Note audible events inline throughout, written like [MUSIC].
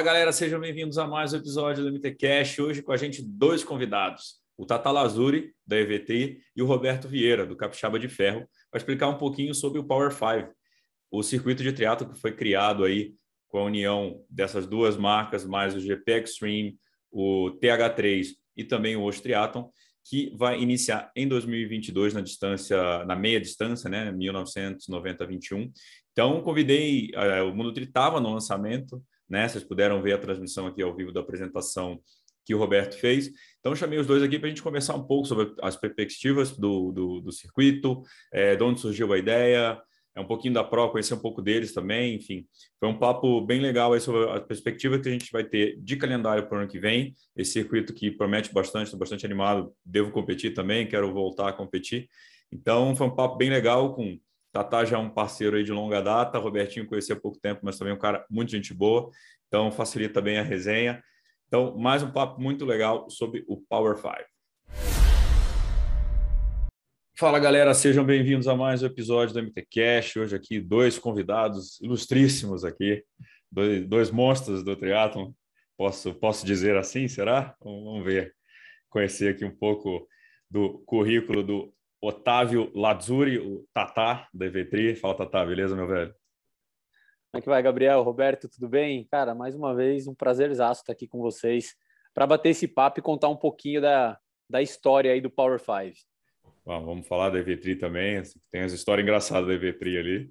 Fala galera, sejam bem-vindos a mais um episódio do MTCast. Hoje com a gente dois convidados, o Tata Lazuri, da EVT, e o Roberto Vieira, do Capixaba de Ferro, para explicar um pouquinho sobre o Power 5, o circuito de triatlo que foi criado aí com a união dessas duas marcas, mais o GP Extreme, o TH3 e também o Osh Triathlon, que vai iniciar em 2022 na distância, na meia distância, né, 1990-21. Então, convidei, uh, o Mundo Tri estava no lançamento, né? Vocês puderam ver a transmissão aqui ao vivo da apresentação que o Roberto fez. Então, chamei os dois aqui para a gente conversar um pouco sobre as perspectivas do, do, do circuito, é, de onde surgiu a ideia, é um pouquinho da Pro, conhecer um pouco deles também, enfim. Foi um papo bem legal aí sobre a perspectiva que a gente vai ter de calendário para o ano que vem, esse circuito que promete bastante, estou bastante animado, devo competir também, quero voltar a competir. Então, foi um papo bem legal com Tatá já é um parceiro aí de longa data, Robertinho conheci há pouco tempo, mas também um cara muito gente boa, então facilita bem a resenha. Então, mais um papo muito legal sobre o Power 5. Fala galera, sejam bem-vindos a mais um episódio do MT Cash. Hoje aqui dois convidados ilustríssimos aqui, dois, dois monstros do triatlon. Posso, posso dizer assim, será? Vamos ver, conhecer aqui um pouco do currículo do Otávio Lazzuri, o Tatá da EV3. Fala, Tatá, beleza, meu velho? Como é que vai, Gabriel? Roberto, tudo bem? Cara, mais uma vez, um prazer exato estar aqui com vocês para bater esse papo e contar um pouquinho da, da história aí do Power 5. Bom, vamos falar da EV3 também, tem as histórias engraçadas da EV3 ali.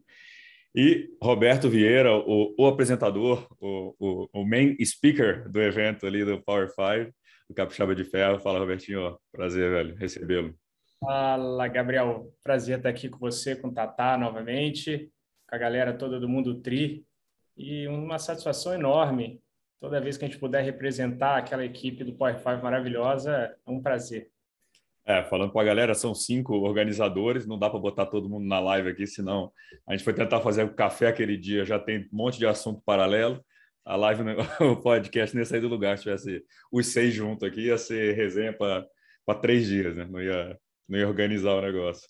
E Roberto Vieira, o, o apresentador, o, o, o, main speaker do evento ali do Power 5, do Capixaba de Ferro. Fala, Robertinho, prazer, velho, recebê-lo. Fala, Gabriel. Prazer estar aqui com você, com o Tatá novamente, com a galera toda do Mundo Tri. E uma satisfação enorme. Toda vez que a gente puder representar aquela equipe do Power 5 maravilhosa, é um prazer. É, falando com a galera, são cinco organizadores, não dá para botar todo mundo na live aqui, senão a gente foi tentar fazer o café aquele dia, já tem um monte de assunto paralelo. A live, [LAUGHS] o podcast nem ia sair do lugar, se tivesse os seis juntos aqui, ia ser resenha para três dias, né? Não ia, [LAUGHS] ia organizar o negócio.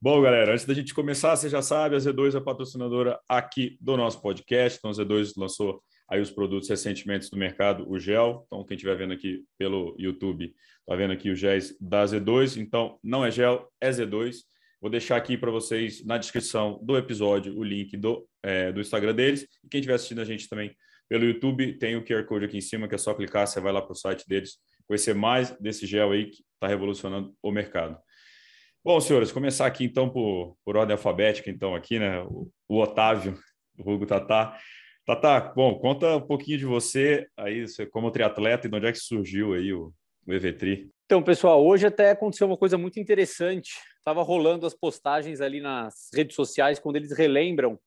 Bom, galera, antes da gente começar, você já sabe, a Z2 é patrocinadora aqui do nosso podcast. Então, a Z2 lançou aí os produtos recentemente do mercado, o gel. Então, quem estiver vendo aqui pelo YouTube, está vendo aqui o géis da Z2. Então, não é gel, é Z2. Vou deixar aqui para vocês na descrição do episódio o link do, é, do Instagram deles. E quem estiver assistindo a gente também pelo YouTube, tem o QR Code aqui em cima, que é só clicar, você vai lá para o site deles, conhecer mais desse gel aí que está revolucionando o mercado. Bom, senhores, começar aqui então por, por ordem alfabética, então, aqui, né? O, o Otávio, o Hugo Tatá. Tatá, bom, conta um pouquinho de você aí, você como triatleta e de onde é que surgiu aí o, o EVTRI. Então, pessoal, hoje até aconteceu uma coisa muito interessante. Estava rolando as postagens ali nas redes sociais, quando eles relembram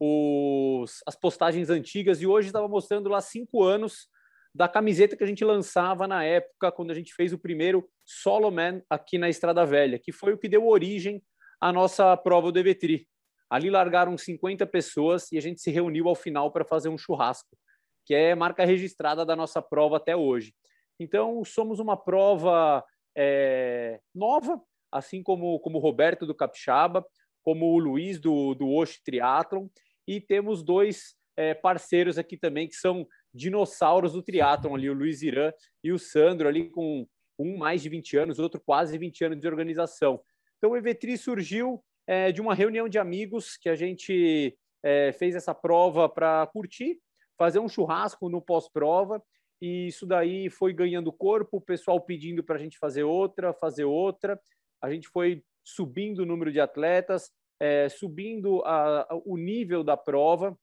os, as postagens antigas, e hoje estava mostrando lá cinco anos da camiseta que a gente lançava na época, quando a gente fez o primeiro Solo Man aqui na Estrada Velha, que foi o que deu origem à nossa prova do EVTRI. Ali largaram 50 pessoas e a gente se reuniu ao final para fazer um churrasco, que é marca registrada da nossa prova até hoje. Então, somos uma prova é, nova, assim como, como o Roberto do Capixaba, como o Luiz do, do Osh Triathlon, e temos dois é, parceiros aqui também que são dinossauros do triatlon ali, o Luiz Irã e o Sandro ali com um mais de 20 anos, outro quase 20 anos de organização. Então o EVTRI surgiu é, de uma reunião de amigos que a gente é, fez essa prova para curtir, fazer um churrasco no pós-prova e isso daí foi ganhando corpo, o pessoal pedindo para a gente fazer outra, fazer outra. A gente foi subindo o número de atletas, é, subindo a, a, o nível da prova,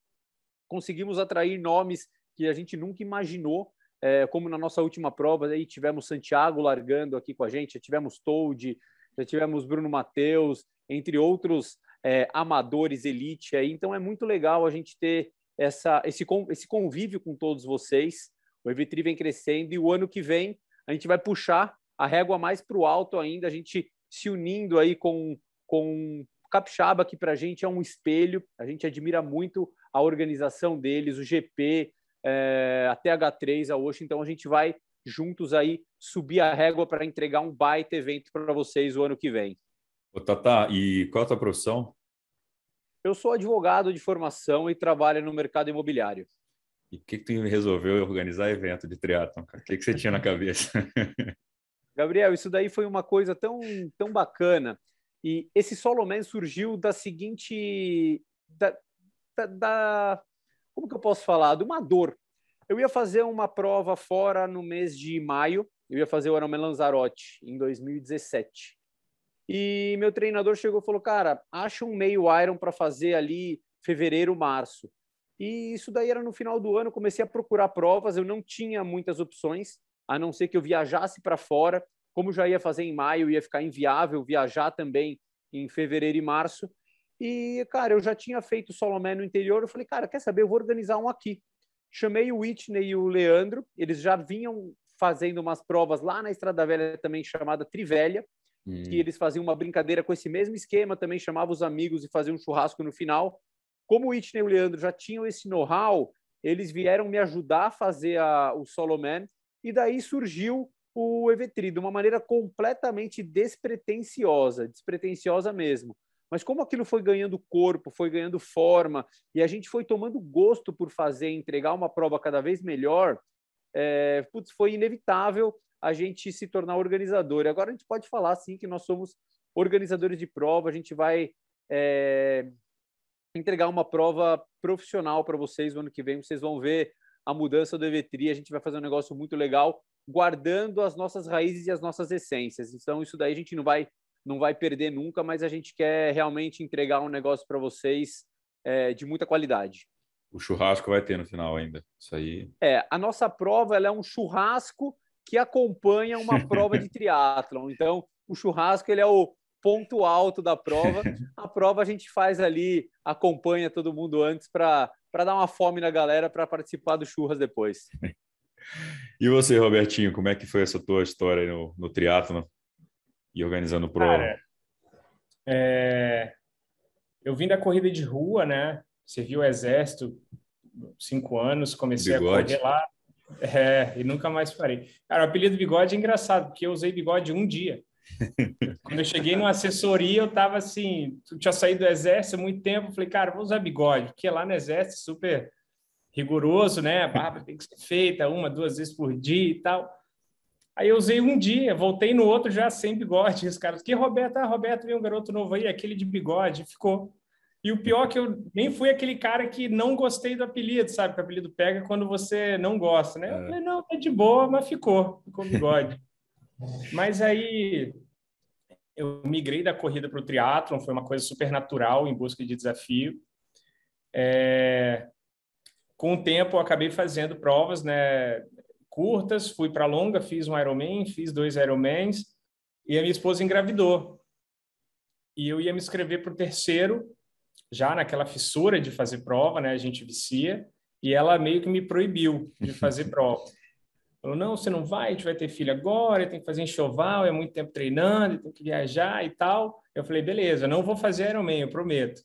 conseguimos atrair nomes que a gente nunca imaginou, é, como na nossa última prova, aí tivemos Santiago largando aqui com a gente, já tivemos Toad, já tivemos Bruno Mateus, entre outros é, amadores elite aí. Então é muito legal a gente ter essa, esse, esse convívio com todos vocês. O Evitri vem crescendo e o ano que vem a gente vai puxar a régua mais para o alto ainda, a gente se unindo aí com, com Capixaba, que para a gente é um espelho, a gente admira muito a organização deles, o GP, é, até H3, a Osh, então a gente vai juntos aí subir a régua para entregar um baita evento para vocês o ano que vem. Ô, Tata, e qual a tua profissão? Eu sou advogado de formação e trabalho no mercado imobiliário. E o que, que tu resolveu organizar evento de triatlon? O que, que você tinha na cabeça? [LAUGHS] Gabriel, isso daí foi uma coisa tão, tão bacana. E esse Solomon surgiu da seguinte. Da, da, da, como que eu posso falar? De uma dor. Eu ia fazer uma prova fora no mês de maio, eu ia fazer o Ironman Lanzarote em 2017. E meu treinador chegou e falou: Cara, acha um meio Iron para fazer ali fevereiro, março. E isso daí era no final do ano, comecei a procurar provas, eu não tinha muitas opções a não ser que eu viajasse para fora. Como já ia fazer em maio, ia ficar inviável viajar também em fevereiro e março. E, cara, eu já tinha feito Solomé no interior. Eu falei, cara, quer saber? Eu vou organizar um aqui. Chamei o Whitney e o Leandro. Eles já vinham fazendo umas provas lá na Estrada Velha, também chamada Trivelha, hum. que eles faziam uma brincadeira com esse mesmo esquema, também chamavam os amigos e faziam um churrasco no final. Como o Whitney e o Leandro já tinham esse know-how, eles vieram me ajudar a fazer a, o Soloman e daí surgiu o Evetri de uma maneira completamente despretensiosa, despretensiosa mesmo. Mas como aquilo foi ganhando corpo, foi ganhando forma, e a gente foi tomando gosto por fazer, entregar uma prova cada vez melhor, é, putz, foi inevitável a gente se tornar organizador. E agora a gente pode falar, sim, que nós somos organizadores de prova, a gente vai é, entregar uma prova profissional para vocês no ano que vem, vocês vão ver a mudança do EV3, a gente vai fazer um negócio muito legal, guardando as nossas raízes e as nossas essências. Então, isso daí a gente não vai, não vai perder nunca, mas a gente quer realmente entregar um negócio para vocês é, de muita qualidade. O churrasco vai ter no final ainda. Isso aí. É, a nossa prova ela é um churrasco que acompanha uma [LAUGHS] prova de triatlon. Então, o churrasco ele é o ponto alto da prova. [LAUGHS] A prova a gente faz ali, acompanha todo mundo antes para dar uma fome na galera para participar do churras depois. [LAUGHS] E você, Robertinho, como é que foi essa tua história no, no triatlo e organizando prova? Cara, é... eu vim da corrida de rua, né? Servi o exército cinco anos, comecei bigode. a correr lá. É, e nunca mais parei. Cara, o apelido bigode é engraçado, porque eu usei bigode um dia. [LAUGHS] Quando eu cheguei numa assessoria, eu tava assim, eu tinha saído do exército há muito tempo, falei, cara, vou usar bigode, porque lá no exército é super rigoroso, né? A barba tem que ser feita uma, duas vezes por dia e tal. Aí eu usei um dia, voltei no outro já sem bigode. E os caras, que Roberto? Ah, Roberto, veio um garoto novo aí, aquele de bigode, ficou. E o pior é que eu nem fui aquele cara que não gostei do apelido, sabe? Que o apelido pega quando você não gosta, né? Eu é. falei, não, é de boa, mas ficou, ficou bigode. [LAUGHS] Mas aí eu migrei da corrida para o triatlon, foi uma coisa super natural, em busca de desafio. É... Com o tempo, eu acabei fazendo provas né, curtas, fui para longa, fiz um Ironman, fiz dois Ironmans, e a minha esposa engravidou. E eu ia me inscrever para o terceiro, já naquela fissura de fazer prova, né? A gente vicia, e ela meio que me proibiu de [LAUGHS] fazer prova. Falou, não, você não vai, a gente vai ter filho agora, tem que fazer enxoval, é muito tempo treinando, tem que viajar e tal. Eu falei, beleza, não vou fazer Ironman, eu prometo.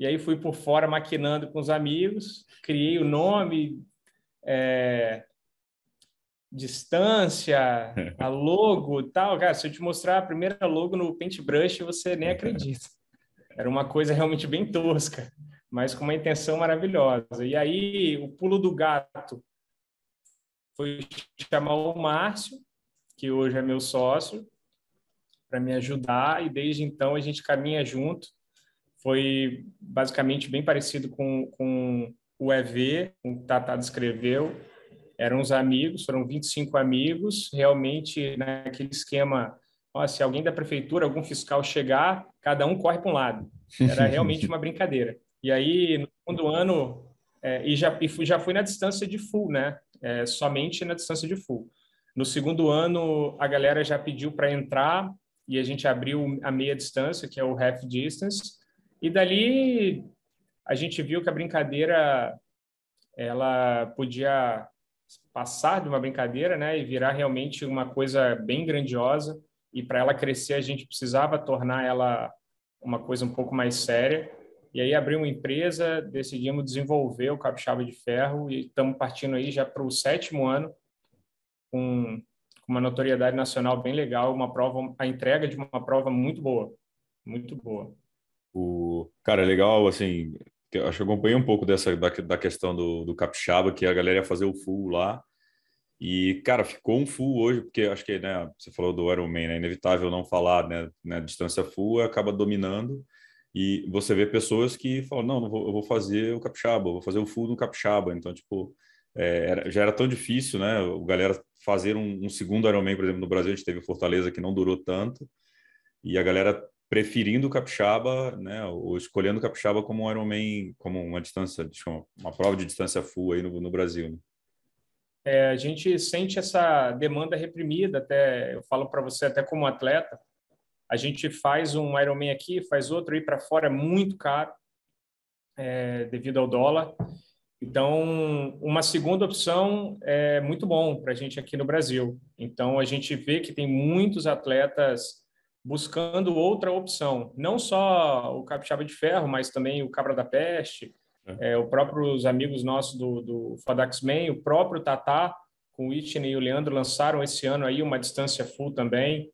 E aí fui por fora maquinando com os amigos, criei o nome, é, distância, [LAUGHS] a logo e tal. Cara, se eu te mostrar a primeira logo no Paintbrush, você nem acredita. Era uma coisa realmente bem tosca, mas com uma intenção maravilhosa. E aí, o pulo do gato foi chamar o Márcio, que hoje é meu sócio, para me ajudar, e desde então a gente caminha junto. Foi basicamente bem parecido com, com o EV, o que o Tata descreveu. Eram os amigos, foram 25 amigos, realmente naquele esquema ó, se alguém da prefeitura, algum fiscal chegar, cada um corre para um lado. Era realmente uma [LAUGHS] brincadeira. E aí, no segundo ano, é, e já, e já fui na distância de full, né? é, somente na distância de full. No segundo ano, a galera já pediu para entrar e a gente abriu a meia distância, que é o half distance, e dali a gente viu que a brincadeira ela podia passar de uma brincadeira, né, e virar realmente uma coisa bem grandiosa. E para ela crescer, a gente precisava tornar ela uma coisa um pouco mais séria. E aí abri uma empresa, decidimos desenvolver o Capixaba de Ferro e estamos partindo aí já para o sétimo ano com uma notoriedade nacional bem legal, uma prova, a entrega de uma prova muito boa, muito boa. O cara é legal, assim, acho que eu acompanhei um pouco dessa da, da questão do, do capixaba, que a galera ia fazer o full lá. E, cara, ficou um full hoje, porque acho que, né, você falou do Ironman, né, inevitável não falar, né, né, distância full acaba dominando. E você vê pessoas que falam, não, não vou, eu vou fazer o capixaba, eu vou fazer o full no capixaba. Então, tipo, é, era, já era tão difícil, né, o galera fazer um, um segundo Ironman, por exemplo, no Brasil, a gente teve Fortaleza que não durou tanto. E a galera preferindo o capixaba, né, ou escolhendo o capixaba como um Ironman, como uma distância, uma prova de distância full aí no, no Brasil. Né? É, a gente sente essa demanda reprimida, até eu falo para você até como atleta, a gente faz um Ironman aqui, faz outro ir para fora é muito caro é, devido ao dólar. Então, uma segunda opção é muito bom para a gente aqui no Brasil. Então, a gente vê que tem muitos atletas buscando outra opção, não só o capixaba de ferro, mas também o cabra da peste, é. É, o próprios amigos nossos do, do Fodax Man, o próprio Tatá, com o Whitney e o Leandro lançaram esse ano aí uma distância full também.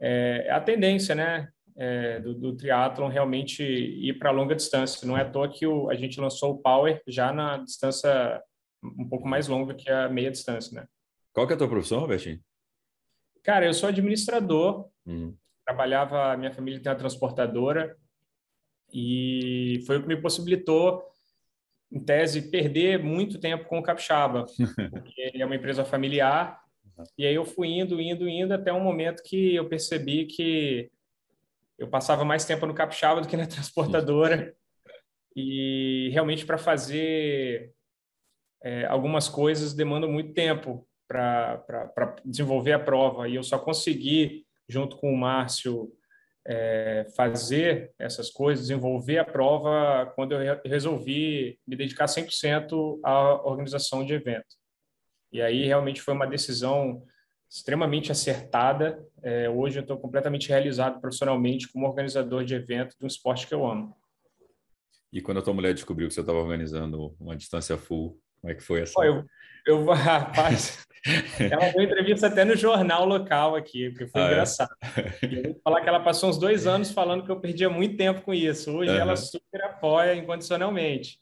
É, é a tendência, né, é, do, do triatlon realmente ir para longa distância. Não é à toa que o, a gente lançou o Power já na distância um pouco mais longa que a meia distância, né? Qual que é a tua profissão, Robertinho? Cara, eu sou administrador. Uhum trabalhava, minha família tem uma transportadora e foi o que me possibilitou, em tese, perder muito tempo com o Capixaba, [LAUGHS] porque ele é uma empresa familiar. E aí eu fui indo, indo, indo até um momento que eu percebi que eu passava mais tempo no Capixaba do que na [LAUGHS] transportadora. E realmente para fazer é, algumas coisas demanda muito tempo para desenvolver a prova. E eu só consegui junto com o Márcio, é, fazer essas coisas, desenvolver a prova quando eu resolvi me dedicar 100% à organização de evento. E aí realmente foi uma decisão extremamente acertada. É, hoje eu estou completamente realizado profissionalmente como organizador de evento de um esporte que eu amo. E quando a tua mulher descobriu que você estava organizando uma distância full, como é que foi essa? Eu, eu, [LAUGHS] rapaz, ela deu entrevista até no jornal local aqui, porque foi ah, é? engraçado. É? Vou falar que ela passou uns dois anos falando que eu perdia muito tempo com isso. Hoje uhum. ela super apoia incondicionalmente.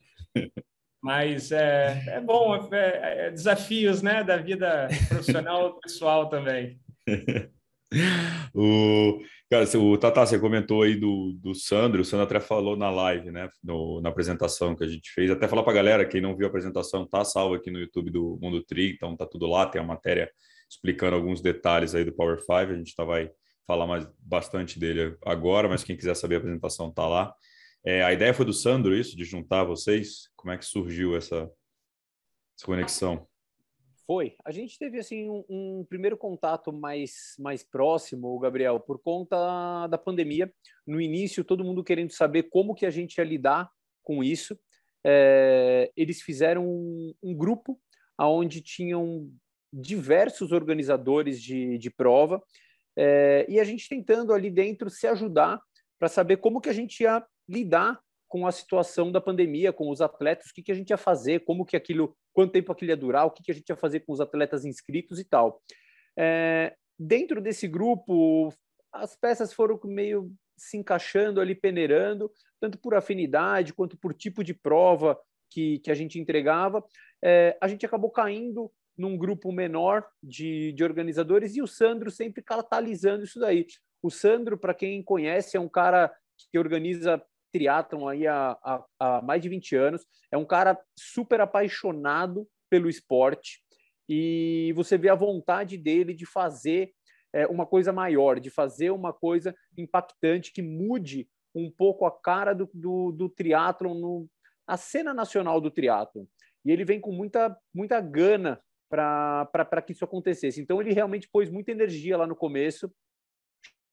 Mas é, é bom, é, é desafios né, da vida profissional pessoal também. [LAUGHS] o, cara, o Tata, você comentou aí do, do Sandro, o Sandro até falou na live, né, no, na apresentação que a gente fez, até falar para a galera, quem não viu a apresentação, tá salvo aqui no YouTube do Mundo Tri, então tá tudo lá, tem a matéria explicando alguns detalhes aí do Power 5, a gente tá, vai falar mais bastante dele agora, mas quem quiser saber a apresentação tá lá. É, a ideia foi do Sandro, isso, de juntar vocês, como é que surgiu essa, essa conexão? Foi. A gente teve assim um, um, primeiro contato mais mais próximo, Gabriel, por conta da pandemia. No início, todo mundo querendo saber como que a gente ia lidar com isso. É, eles fizeram um, um grupo onde tinham diversos organizadores de, de prova é, e a gente tentando ali dentro se ajudar para saber como que a gente ia lidar com a situação da pandemia, com os atletas, o que, que a gente ia fazer, como que aquilo, quanto tempo aquilo ia durar, o que, que a gente ia fazer com os atletas inscritos e tal. É, dentro desse grupo, as peças foram meio se encaixando ali, peneirando, tanto por afinidade quanto por tipo de prova que, que a gente entregava. É, a gente acabou caindo num grupo menor de, de organizadores e o Sandro sempre catalisando isso daí. O Sandro, para quem conhece, é um cara que organiza triatlon aí há, há, há mais de 20 anos, é um cara super apaixonado pelo esporte e você vê a vontade dele de fazer é, uma coisa maior, de fazer uma coisa impactante que mude um pouco a cara do, do, do triatlon, no, a cena nacional do triatlon. E ele vem com muita, muita gana para que isso acontecesse. Então ele realmente pôs muita energia lá no começo,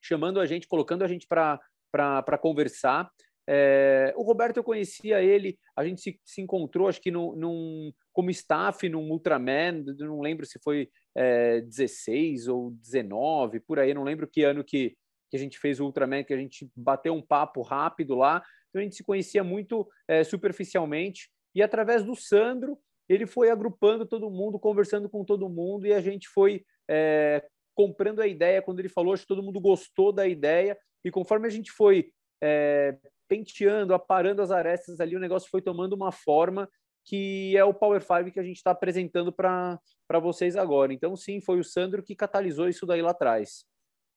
chamando a gente, colocando a gente para conversar É, o Roberto, eu conhecia ele, a gente se, se encontrou, acho que num, num, como staff num Ultraman, não lembro se foi é, 16 ou 19, por aí, não lembro que ano que, que a gente fez o Ultraman, que a gente bateu um papo rápido lá, então a gente se conhecia muito é, superficialmente, e através do Sandro, ele foi agrupando todo mundo, conversando com todo mundo, e a gente foi é, comprando a ideia. Quando ele falou, acho que todo mundo gostou da ideia, e conforme a gente foi é, penteando, aparando as arestas ali, o negócio foi tomando uma forma que é o Power Five que a gente está apresentando para vocês agora. Então, sim, foi o Sandro que catalisou isso daí lá atrás.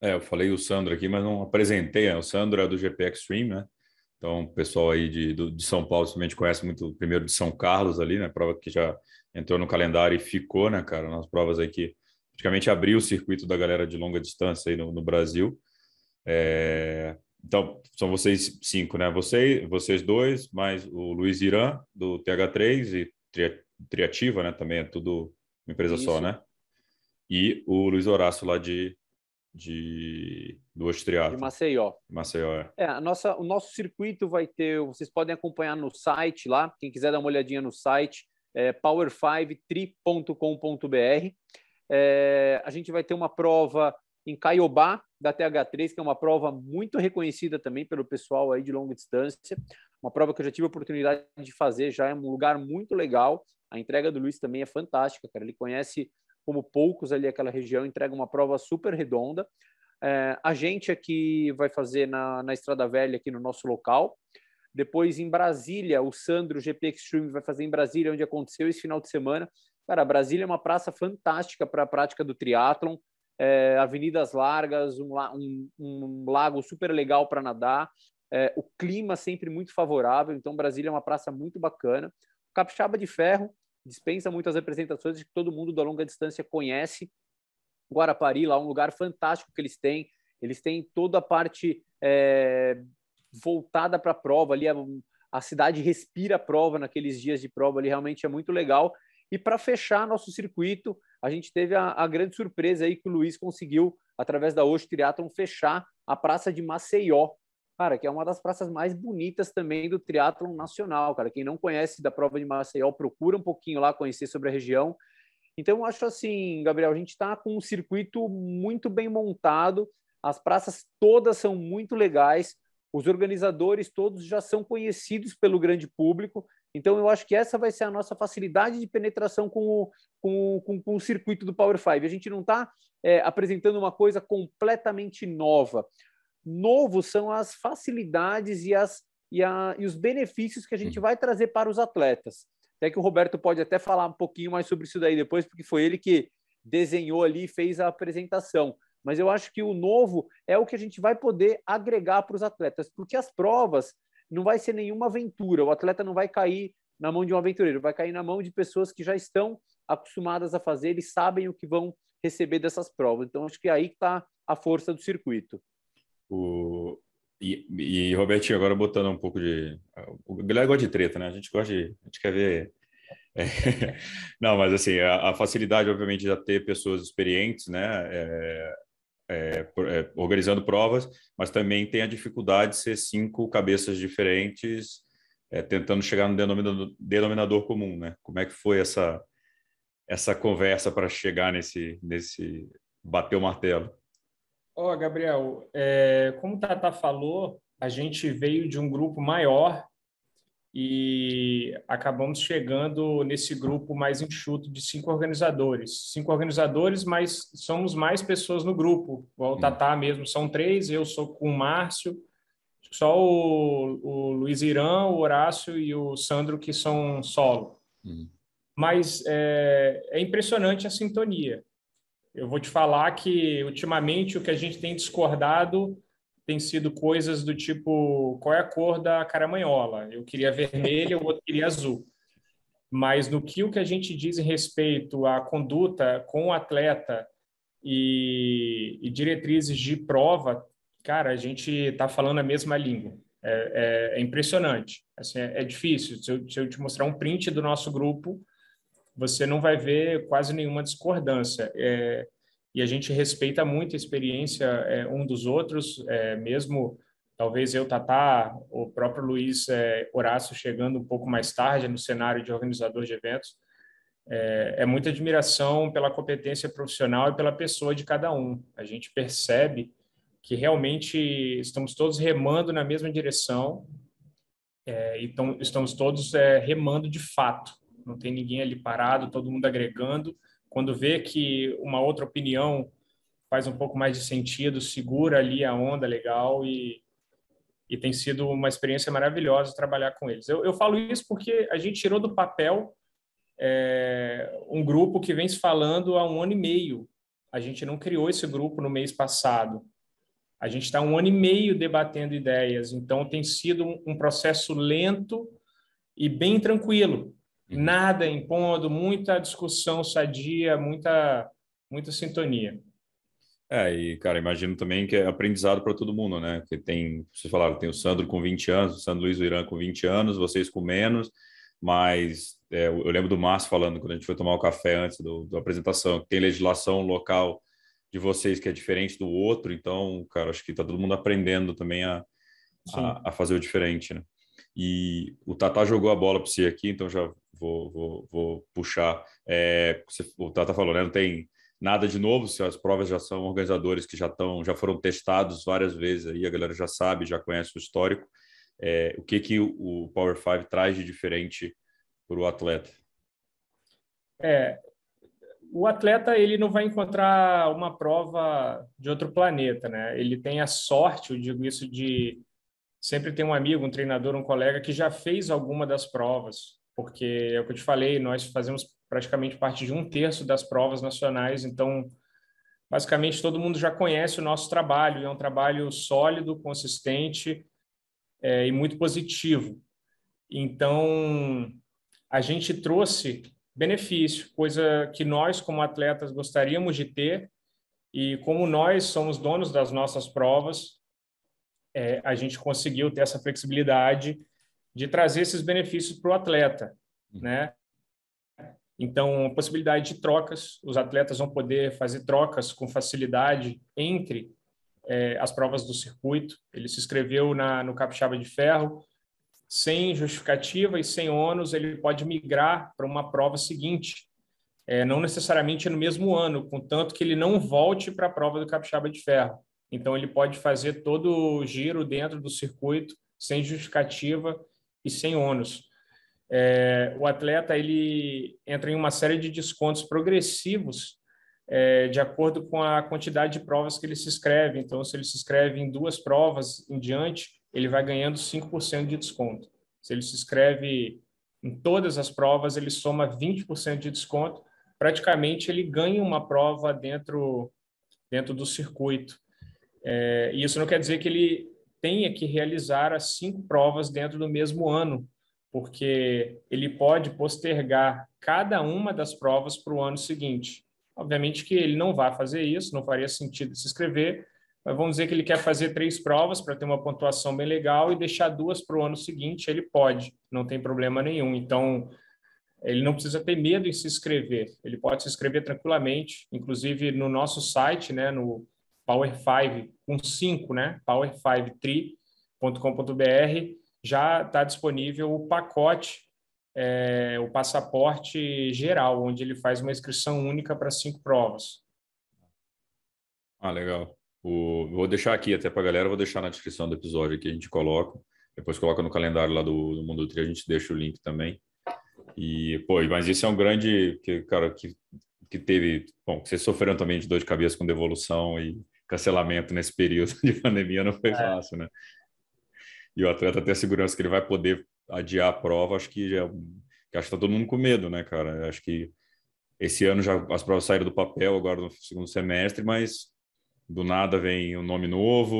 É, eu falei o Sandro aqui, mas não apresentei. Né? O Sandro é do GP Extreme, né? Então, o pessoal aí de, de São Paulo simplesmente conhece muito o primeiro de São Carlos ali, né? Prova que já entrou no calendário e ficou, né, cara? Nas provas aí que praticamente abriu o circuito da galera de longa distância aí no, no Brasil. É... Então, são vocês cinco, né? Você, vocês dois, mais o Luiz Irã, do TH3 e Triativa, né? Também é tudo uma empresa Isso. só, né? E o Luiz Horácio lá de de do Austriato. De Maceió. Maceió, é. é. a nossa, o nosso circuito vai ter, vocês podem acompanhar no site lá, quem quiser dar uma olhadinha no site, é power5tri.com.br. É, a gente vai ter uma prova em Caiobá, da TH3, que é uma prova muito reconhecida também pelo pessoal aí de longa distância. Uma prova que eu já tive a oportunidade de fazer, já é um lugar muito legal. A entrega do Luiz também é fantástica, cara. Ele conhece como poucos ali aquela região, entrega uma prova super redonda. É, a gente aqui vai fazer na, na Estrada Velha, aqui no nosso local. Depois em Brasília, o Sandro GP Extreme vai fazer em Brasília, onde aconteceu esse final de semana. Cara, Brasília é uma praça fantástica para a prática do triatlon. É, avenidas largas, um, um, um, lago super legal para nadar. É, o clima sempre muito favorável, então Brasília é uma praça muito bacana. Capixaba de Ferro, dispensa muitas apresentações que todo mundo da longa distância conhece. Guarapari, lá um lugar fantástico que eles têm. Eles têm toda a parte é, voltada para a prova ali. A, a, cidade respira a prova naqueles dias de prova ali, realmente é muito legal. E para fechar nosso circuito, a gente teve a, a, grande surpresa aí que o Luiz conseguiu, através da Osh Triathlon, fechar a Praça de Maceió, cara, que é uma das praças mais bonitas também do triatlon nacional, cara. Quem não conhece da prova de Maceió, procura um pouquinho lá conhecer sobre a região. Então, eu acho assim, Gabriel, a gente está com um circuito muito bem montado, as praças todas são muito legais, os organizadores todos já são conhecidos pelo grande público, então eu acho que essa vai ser a nossa facilidade de penetração com o, com, com, com o circuito do Power Five. A gente não está é, apresentando uma coisa completamente nova novo são as facilidades e, as, e, a, e os benefícios que a gente vai trazer para os atletas. Até que o Roberto pode até falar um pouquinho mais sobre isso daí depois, porque foi ele que desenhou ali e fez a apresentação. Mas eu acho que o novo é o que a gente vai poder agregar para os atletas, porque as provas não vai ser nenhuma aventura. O atleta não vai cair na mão de um aventureiro, vai cair na mão de pessoas que já estão acostumadas a fazer e sabem o que vão receber dessas provas. Então, acho que é aí está a força do circuito. O, e, e Robertinho, agora botando um pouco de. O Guilherme gosta de treta, né? A gente gosta de. A gente quer ver. É, [LAUGHS] não, mas assim, a, a, facilidade, obviamente, de ter pessoas experientes, né? É, é, é, organizando provas, mas também tem a dificuldade de ser cinco cabeças diferentes, é, tentando chegar no denominador, denominador, comum, né? Como é que foi essa essa conversa para chegar nesse nesse bater o martelo? Ó, oh, Gabriel, é, como o Tata falou, a gente veio de um grupo maior e acabamos chegando nesse grupo mais enxuto de cinco organizadores. Cinco organizadores, mas somos mais pessoas no grupo. O Tata mesmo são três, eu sou com o Márcio, só o, o Luiz Irã, o Horácio e o Sandro que são solo. Uhum. Mas é, é impressionante a sintonia. Eu vou te falar que, ultimamente, o que a gente tem discordado tem sido coisas do tipo: qual é a cor da caramanhola? Eu queria vermelha, o outro queria azul. Mas no que o que a gente diz em respeito à conduta com o atleta e, e diretrizes de prova, cara, a gente está falando a mesma língua. É, é, é impressionante. Assim, é, é difícil. Se eu, se eu, te mostrar um print do nosso grupo, você não vai ver quase nenhuma discordância. É, e a gente respeita muito a experiência é, um dos outros, é, mesmo talvez eu, Tatá, o próprio Luiz é, Horácio chegando um pouco mais tarde no cenário de organizador de eventos, é, é muita admiração pela competência profissional e pela pessoa de cada um. A gente percebe que realmente estamos todos remando na mesma direção é, então estamos todos é, remando de fato. Não tem ninguém ali parado, todo mundo agregando. Quando vê que uma outra opinião faz um pouco mais de sentido, segura ali a onda legal e, e tem sido uma experiência maravilhosa trabalhar com eles. Eu, eu falo isso porque a gente tirou do papel é, um grupo que vem se falando há um ano e meio. A gente não criou esse grupo no mês passado. A gente está um ano e meio debatendo ideias, então tem sido um processo lento e bem tranquilo. Uhum. Nada impondo, muita discussão sadia, muita, muita sintonia. É, e, cara, imagino também que é aprendizado para todo mundo, né? Que tem, vocês falaram, tem o Sandro com 20 anos, o Sandro Luiz do Irã com 20 anos, vocês com menos, mas é, eu lembro do Márcio falando quando a gente foi tomar o café antes do, da apresentação, que tem legislação local de vocês que é diferente do outro, então, cara, acho que tá todo mundo aprendendo também a, a, a, fazer o diferente, né? E o Tata jogou a bola para você aqui, então já vou, vou, vou puxar. É, o Tata falou, né? Não tem nada de novo, se as provas já são organizadores que já estão, já foram testados várias vezes aí, a galera já sabe, já conhece o histórico. É, o que que o, o Power 5 traz de diferente para o atleta? É, o atleta ele não vai encontrar uma prova de outro planeta, né? Ele tem a sorte, eu digo isso de sempre ter um amigo, um treinador, um colega que já fez alguma das provas, porque é o que eu te falei, nós fazemos praticamente parte de um terço das provas nacionais, então basicamente todo mundo já conhece o nosso trabalho, é um trabalho sólido, consistente é, e muito positivo. Então a gente trouxe benefício, coisa que nós, como atletas, gostaríamos de ter. E como nós somos donos das nossas provas, é, a gente conseguiu ter essa flexibilidade de trazer esses benefícios para o atleta, uhum. né? Então, possibilidade de trocas, os atletas vão poder fazer trocas com facilidade entre é, as provas do circuito. Ele se inscreveu na, no Capixaba de Ferro, sem justificativa e sem ônus, ele pode migrar para uma prova seguinte, é, não necessariamente no mesmo ano, contanto que ele não volte para a prova do Capixaba de Ferro. Então, ele pode fazer todo o giro dentro do circuito, sem justificativa e sem ônus. É, o atleta ele entra em uma série de descontos progressivos é, de acordo com a quantidade de provas que ele se inscreve. Então, se ele se inscreve em duas provas em diante, ele vai ganhando 5% de desconto. Se ele se inscreve em todas as provas, ele soma 20% de desconto. Praticamente, ele ganha uma prova dentro, dentro do circuito. É, e isso não quer dizer que ele tenha que realizar as cinco provas dentro do mesmo ano, porque ele pode postergar cada uma das provas para o ano seguinte. Obviamente que ele não vai fazer isso, não faria sentido se inscrever, mas vamos dizer que ele quer fazer três provas para ter uma pontuação bem legal e deixar duas para o ano seguinte, ele pode, não tem problema nenhum. Então, ele não precisa ter medo em se inscrever, ele pode se inscrever tranquilamente, inclusive no nosso site, né, no Power 5 com 5, né, power5tree.com.br, já está disponível o pacote, é, o passaporte geral, onde ele faz uma inscrição única para cinco provas. Ah, legal. O, vou deixar aqui até para a galera, vou deixar na descrição do episódio que a gente coloca. Depois coloca no calendário lá do, do Mundo Tri, a gente deixa o link também. E, pô, mas isso é um grande, que, cara, que, que teve, bom, vocês sofreram também de dor de cabeça com devolução e cancelamento nesse período de [LAUGHS] pandemia, não foi é. fácil, né? E o atleta ter a segurança que ele vai poder adiar a prova, acho que já, que acho que tá todo mundo com medo, né, cara? Acho que esse ano já as provas saíram do papel agora no segundo semestre, mas do nada vem um nome novo,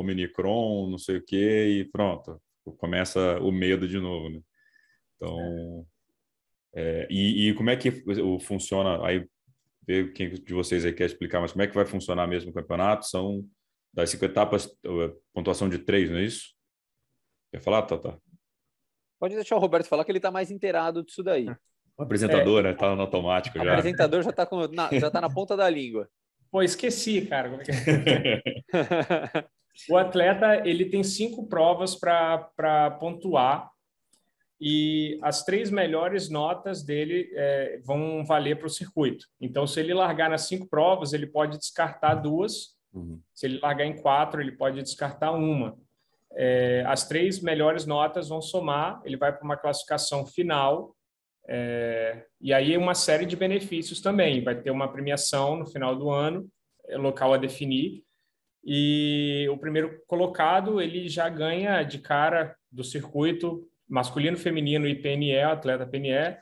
Omicron, não sei o quê, e pronto, começa o medo de novo, né? Então, é, e, e, como é que funciona? Aí, ver quem de vocês aí quer explicar, mas como é que vai funcionar mesmo o campeonato? São das cinco etapas, pontuação de três, não é isso? Quer falar, Tata? Pode deixar o Roberto falar que ele está mais inteirado disso daí. O apresentador, é. né? Tá no automático já. O apresentador já está na, já tá na ponta da língua. Pô, esqueci, cara. É [LAUGHS] O atleta ele tem cinco provas para pontuar e as três melhores notas dele é, vão valer para o circuito. Então, se ele largar nas cinco provas, ele pode descartar duas. Uhum. Se ele largar em quatro, ele pode descartar uma. É, as três melhores notas vão somar, ele vai para uma classificação final. É, e aí uma série de benefícios também. Vai ter uma premiação no final do ano, é, local a definir. E o primeiro colocado ele já ganha de cara do circuito masculino, feminino e PNE, atleta PNE,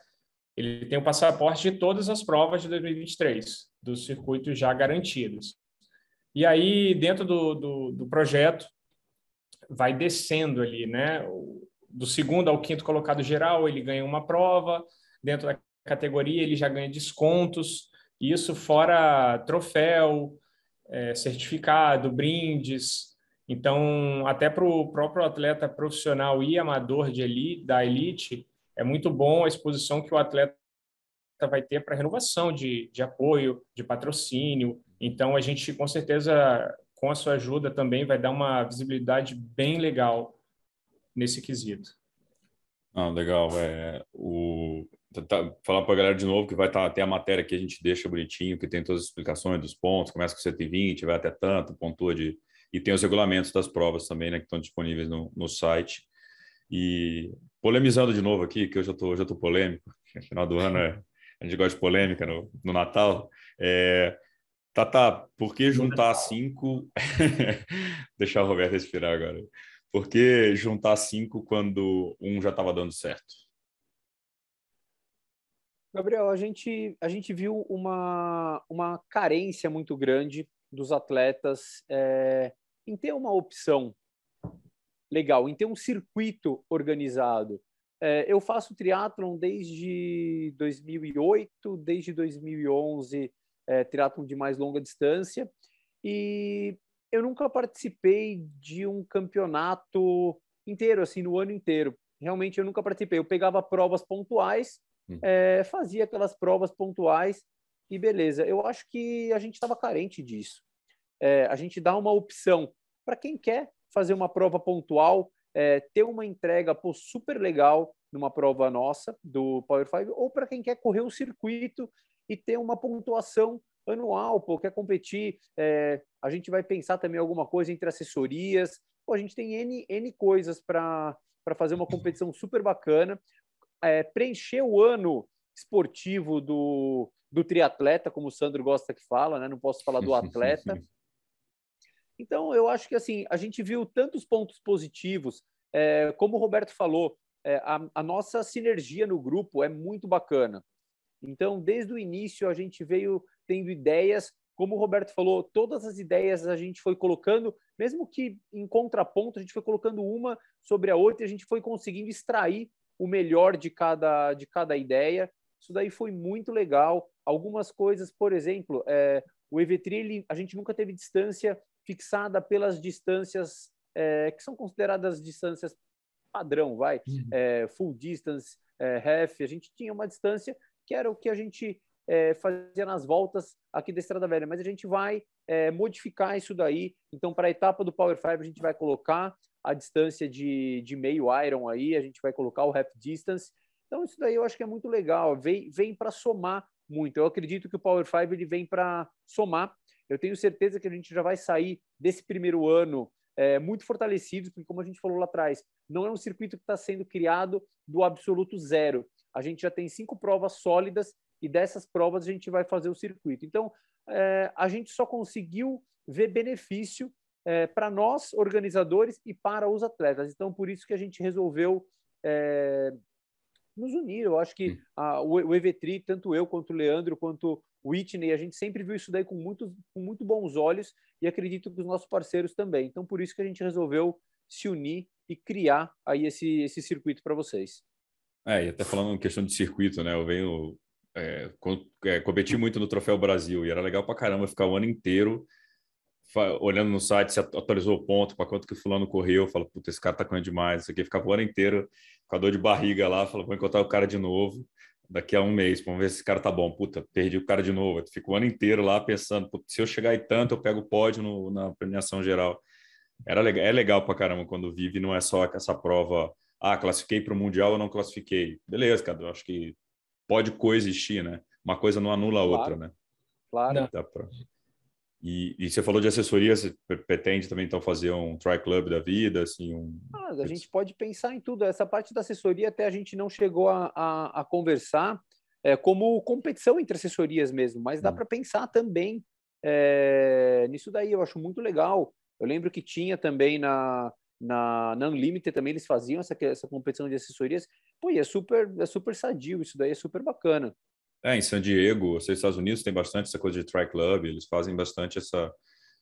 ele tem o passaporte de todas as provas de 2023, dos circuitos já garantidos. E aí, dentro do, do, do projeto, vai descendo ali, né? Do segundo ao quinto colocado geral, ele ganha uma prova, dentro da categoria, ele já ganha descontos, isso fora troféu, é, certificado, brindes, então, até para o próprio atleta profissional e amador de elite, da elite, é muito bom a exposição que o atleta vai ter para renovação de, de apoio, de patrocínio. Então, a gente, com certeza, com a sua ajuda, também vai dar uma visibilidade bem legal nesse quesito. Ah, legal. É, o, tá, tá falar para a galera de novo que vai estar tá, a matéria que a gente deixa bonitinho, que tem todas as explicações dos pontos, começa com 120, vai até tanto, pontua de e tem os regulamentos das provas também, né, que estão disponíveis no, no site. E polemizando de novo aqui, que eu já tô, já tô polêmico, final do ano é, a gente gosta de polêmica no, no Natal. É, Tata, por que juntar cinco? [LAUGHS] Deixar o Roberto respirar agora. Por que juntar cinco quando um já estava dando certo? Gabriel, a gente, a gente viu uma, uma carência muito grande dos atletas é, em ter uma opção legal, em ter um circuito organizado. É, eu faço triatlon desde 2008, desde 2011, é, triatlon de mais longa distância, e eu nunca participei de um campeonato inteiro, assim, no ano inteiro. Realmente eu nunca participei. Eu pegava provas pontuais, hum. é, fazia aquelas provas pontuais e beleza. Eu acho que a gente estava carente disso é, a gente dá uma opção para quem quer fazer uma prova pontual, é, ter uma entrega pô, super legal numa prova nossa do Power 5, ou para quem quer correr um circuito e ter uma pontuação anual, pô, quer competir, é, a gente vai pensar também alguma coisa entre assessorias, pô, a gente tem N, N coisas para fazer uma competição super bacana, é, preencher o ano esportivo do, do triatleta, como o Sandro gosta que fala, né? não posso falar do [LAUGHS] atleta, Então, eu acho que assim a gente viu tantos pontos positivos, é, como o Roberto falou, é, a, a, nossa sinergia no grupo é muito bacana. Então, desde o início, a gente veio tendo ideias, como o Roberto falou, todas as ideias a gente foi colocando, mesmo que em contraponto, a gente foi colocando uma sobre a outra e a gente foi conseguindo extrair o melhor de cada, de cada ideia. Isso daí foi muito legal. Algumas coisas, por exemplo, é, o EV3, a gente nunca teve distância fixada pelas distâncias é, que são consideradas distâncias padrão, vai, uhum. é, full distance, é, half, a gente tinha uma distância que era o que a gente é, fazia nas voltas aqui da Estrada Velha, mas a gente vai é, modificar isso daí, então para a etapa do Power 5 a gente vai colocar a distância de, de meio iron aí, a gente vai colocar o half distance, então isso daí eu acho que é muito legal, vem, vem para somar muito, eu acredito que o Power 5 ele vem para somar, eu tenho certeza que a gente já vai sair desse primeiro ano é, muito fortalecido, porque, como a gente falou lá atrás, não é um circuito que está sendo criado do absoluto zero. A gente já tem cinco provas sólidas e dessas provas a gente vai fazer o circuito. Então, é, a gente só conseguiu ver benefício é, para nós, organizadores, e para os atletas. Então, por isso que a gente resolveu é, nos unir. Eu acho que a, o, o EV3, tanto eu quanto o Leandro, quanto Whitney, a gente sempre viu isso daí com muito, com muito bons olhos e acredito que os nossos parceiros também. Então, por isso que a gente resolveu se unir e criar aí esse, esse circuito para vocês. É, e até falando em questão de circuito, né? Eu venho é, é, competi muito no Troféu Brasil e era legal para caramba ficar o ano inteiro olhando no site se atualizou o ponto, para quanto que fulano correu, falo, puta, esse cara tá correndo demais, isso aqui, ficava o ano inteiro com a dor de barriga lá, falo, vou encontrar o cara de novo daqui a um mês, vamos ver se esse cara tá bom. Puta, perdi o cara de novo. Fico o ano inteiro lá pensando, se eu chegar aí tanto, eu pego o pódio no, na premiação geral. era legal, é legal pra caramba quando vive, não é só essa prova, ah, classifiquei para o Mundial ou não classifiquei. Beleza, cara, eu acho que pode coexistir, né? Uma coisa não anula a outra, né? Claro. Pra... E, e, você falou de assessoria, você pretende também então fazer um try club da vida, assim, um... Ah, a gente pode pensar em tudo. Essa parte da assessoria até a gente não chegou a, a, a conversar é, como competição entre assessorias mesmo, mas dá hum. para pensar também é, nisso daí. Eu acho muito legal. Eu lembro que tinha também na, na, na Unlimited também eles faziam essa, essa competição de assessorias. Pô, e é super, é super sadio, isso daí é super bacana. É, em San Diego, os Estados Unidos tem bastante essa coisa de try club, eles fazem bastante essa,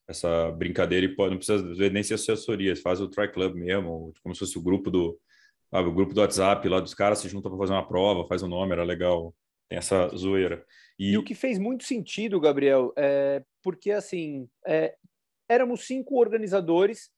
essa brincadeira e pode, não precisa nem ser assessoria, eles fazem o try club mesmo, como se fosse o grupo do sabe, o grupo do WhatsApp lá dos caras se juntam para fazer uma prova, faz um nome, era legal, tem essa zoeira. E... e... o que fez muito sentido, Gabriel, é porque assim é, éramos cinco organizadores,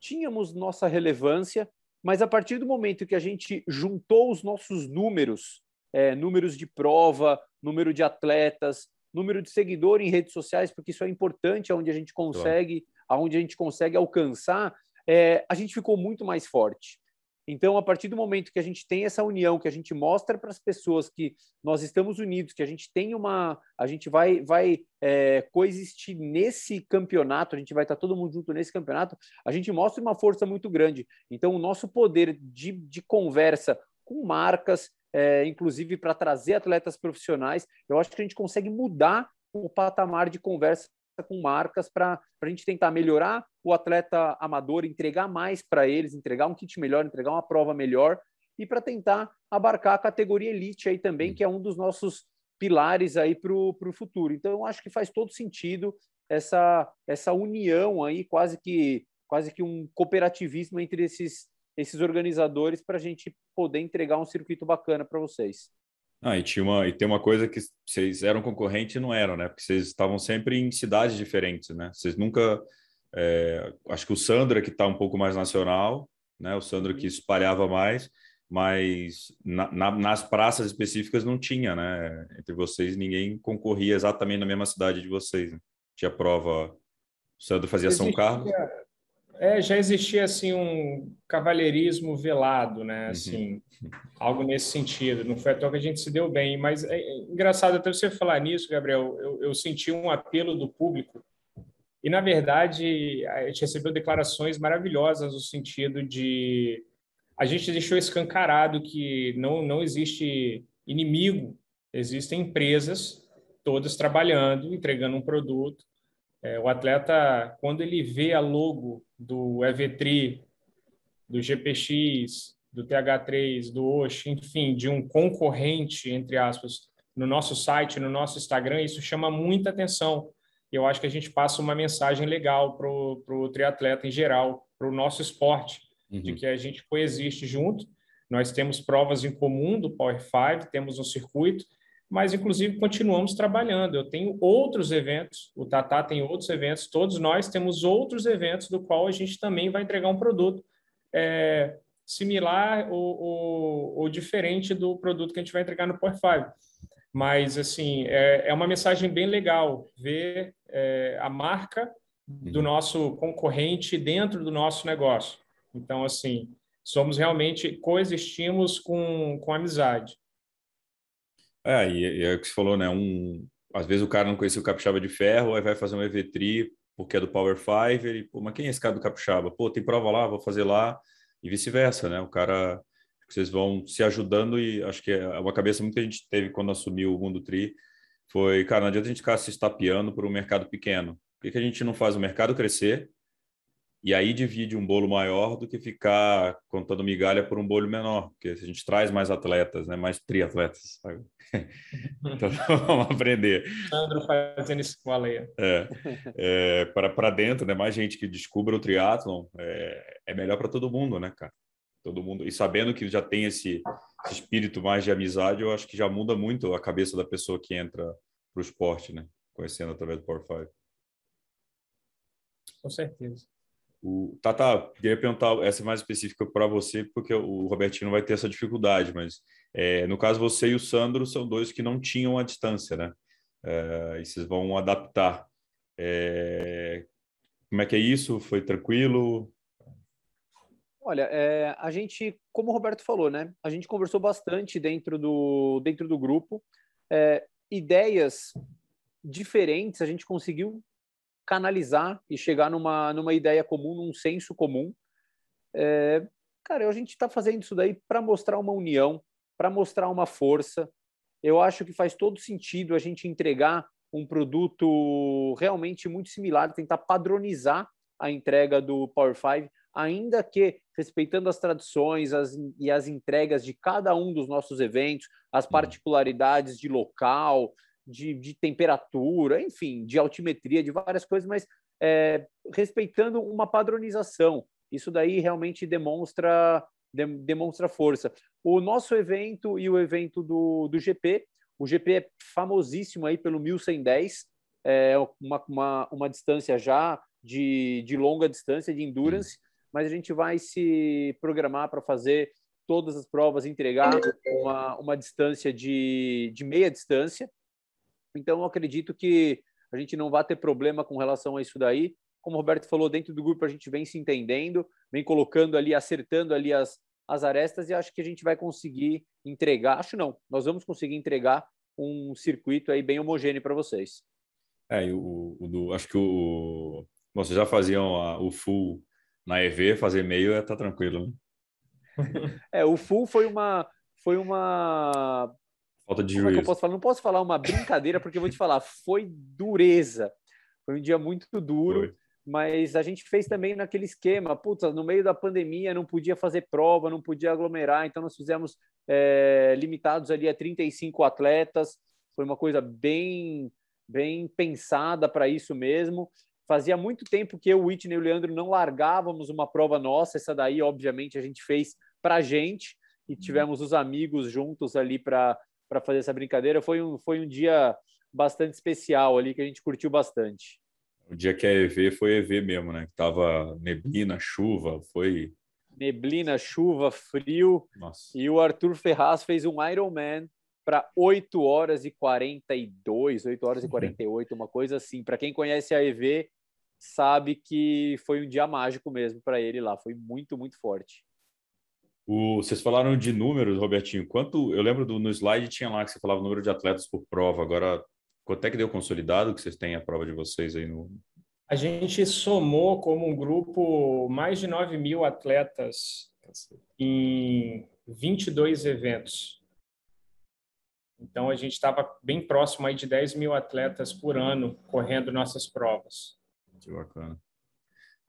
tínhamos nossa relevância, mas a partir do momento que a gente juntou os nossos números, é, números de prova, número de atletas, número de seguidor em redes sociais, porque isso é importante, aonde a gente consegue, claro. aonde a gente consegue alcançar, é, a gente ficou muito mais forte. Então, a partir do momento que a gente tem essa união, que a gente mostra para as pessoas que nós estamos unidos, que a gente tem uma, a gente vai, vai é, coexistir nesse campeonato, a gente vai estar todo mundo junto nesse campeonato, a gente mostra uma força muito grande. Então, o nosso poder de, de conversa com marcas, é, inclusive para trazer atletas profissionais, eu acho que a gente consegue mudar o patamar de conversa com marcas para a gente tentar melhorar o atleta amador, entregar mais para eles, entregar um kit melhor, entregar uma prova melhor e para tentar abarcar a categoria elite aí também, que é um dos nossos pilares aí para o futuro. Então, eu acho que faz todo sentido essa, essa união aí, quase que quase que um cooperativismo entre esses, esses organizadores para a gente poder entregar um circuito bacana para vocês. Ah, e, tinha uma, e tem uma coisa que vocês eram concorrentes e não eram, né? Porque vocês estavam sempre em cidades diferentes, né? Vocês nunca. É, acho que o Sandro que está um pouco mais nacional, né? O Sandro que uhum. espalhava mais, mas na, na, nas praças específicas não tinha, né? Entre vocês ninguém concorria exatamente na mesma cidade de vocês. Né? Tinha prova. O Sandro fazia São Carlos. É, já existia assim um cavalheirismo velado, né? Uhum. Assim, uhum. algo nesse sentido. Não foi à toa que a gente se deu bem, mas é, é engraçado até você falar nisso, Gabriel. Eu, eu, senti um apelo do público e na verdade a gente recebeu declarações maravilhosas no sentido de a gente deixou escancarado que não não existe inimigo, existem empresas todas trabalhando, entregando um produto é, o atleta, quando ele vê a logo do EVTRI, do GPX, do TH3, do Osh, enfim, de um concorrente, entre aspas, no nosso site, no nosso Instagram, isso chama muita atenção. Eu acho que a gente passa uma mensagem legal para o triatleta em geral, para o nosso esporte, uhum. de que a gente coexiste junto. Nós temos provas em comum do Power 5, temos um circuito, mas inclusive continuamos trabalhando. Eu tenho outros eventos, o Tatá tem outros eventos, todos nós temos outros eventos do qual a gente também vai entregar um produto é, similar ou, ou, ou, diferente do produto que a gente vai entregar no Power 5. Mas, assim, é, é uma mensagem bem legal ver é, a marca do uhum. nosso concorrente dentro do nosso negócio. Então, assim, somos realmente, coexistimos com, com amizade. É, e, e é o que você falou, né? Um, às vezes o cara não conhecia o Capixaba de Ferro, aí vai fazer um EV3 porque é do Power 5, ele, pô, mas quem é esse cara do Capixaba? Pô, tem prova lá, vou fazer lá, e vice-versa, né? O cara, vocês vão se ajudando e acho que é uma cabeça muito que a gente teve quando assumiu o Mundo Tri, foi, cara, não adianta a gente ficar se estapeando por um mercado pequeno. Por que, que a gente não faz o mercado crescer e aí divide um bolo maior do que ficar contando migalha por um bolo menor, porque a gente traz mais atletas, né? mais triatletas. Sabe? [LAUGHS] então [LAUGHS] vamos aprender. Sandro fazendo isso com a Leia. É, é, para dentro, né? mais gente que descubra o triatlon, é, é melhor para todo mundo, né, cara? Todo mundo. E sabendo que já tem esse, esse espírito mais de amizade, eu acho que já muda muito a cabeça da pessoa que entra para o esporte, né? Conhecendo através do Power 5. Com certeza. O, Tata, queria perguntar essa é mais específica para você, porque o Robertinho vai ter essa dificuldade, mas é, no caso você e o Sandro são dois que não tinham a distância, né? É, e vocês vão adaptar. É, como é que é isso? Foi tranquilo? Olha, é, a gente, como o Roberto falou, né? A gente conversou bastante dentro do, dentro do grupo. É, ideias diferentes a gente conseguiu canalizar e chegar numa, numa ideia comum, num senso comum. É, cara, a gente está fazendo isso daí para mostrar uma união, para mostrar uma força. Eu acho que faz todo sentido a gente entregar um produto realmente muito similar, tentar padronizar a entrega do Power 5, ainda que respeitando as tradições as, e as entregas de cada um dos nossos eventos, as uhum. particularidades de local, de, de temperatura, enfim, de altimetria, de várias coisas, mas é, respeitando uma padronização. Isso daí realmente demonstra, de, demonstra força. O nosso evento e o evento do, do GP, o GP é famosíssimo aí pelo 1110, é uma, uma, uma distância já de, de longa distância, de endurance, mas a gente vai se programar para fazer todas as provas, entregar uma, uma distância de, de meia distância. Então, eu acredito que a gente não vai ter problema com relação a isso daí. Como o Roberto falou, dentro do grupo a gente vem se entendendo, vem colocando ali, acertando ali as, as arestas e acho que a gente vai conseguir entregar. Acho não, nós vamos conseguir entregar um circuito aí bem homogêneo para vocês. É, o, o do, acho que o vocês já faziam a, o full na EV, fazer meio é tá tranquilo, né? [LAUGHS] é, o full foi uma foi uma falta de Como juízo. É posso falar? Não posso falar uma brincadeira porque eu vou te falar, foi dureza. Foi um dia muito duro. Foi. Mas a gente fez também naquele esquema, no meio da pandemia não podia fazer prova, não podia aglomerar, então nós fizemos é, limitados ali a 35 atletas, foi uma coisa bem, bem pensada para isso mesmo. Fazia muito tempo que eu, o Whitney e o Leandro não largávamos uma prova nossa. Essa daí, obviamente, a gente fez para a gente e tivemos os amigos juntos ali para fazer essa brincadeira. Foi um, foi um dia bastante especial ali que a gente curtiu bastante. O dia que a EV foi EV mesmo, né? Tava neblina, chuva, foi neblina, chuva, frio. Nossa. E o Arthur Ferraz fez um Ironman para 8 horas e 42, 8 horas e 48, uma coisa assim. Para quem conhece a EV, sabe que foi um dia mágico mesmo para ele lá. Foi muito, muito forte. O, vocês falaram de números, Robertinho. Quanto eu lembro do, no slide tinha lá que você falava o número de atletas por prova. Agora, quanto é que deu consolidado que vocês têm a prova de vocês aí no? A gente somou como um grupo mais de 9 mil atletas em 22 eventos. Então, a gente estava bem próximo aí de 10 mil atletas por ano correndo nossas provas. Que bacana.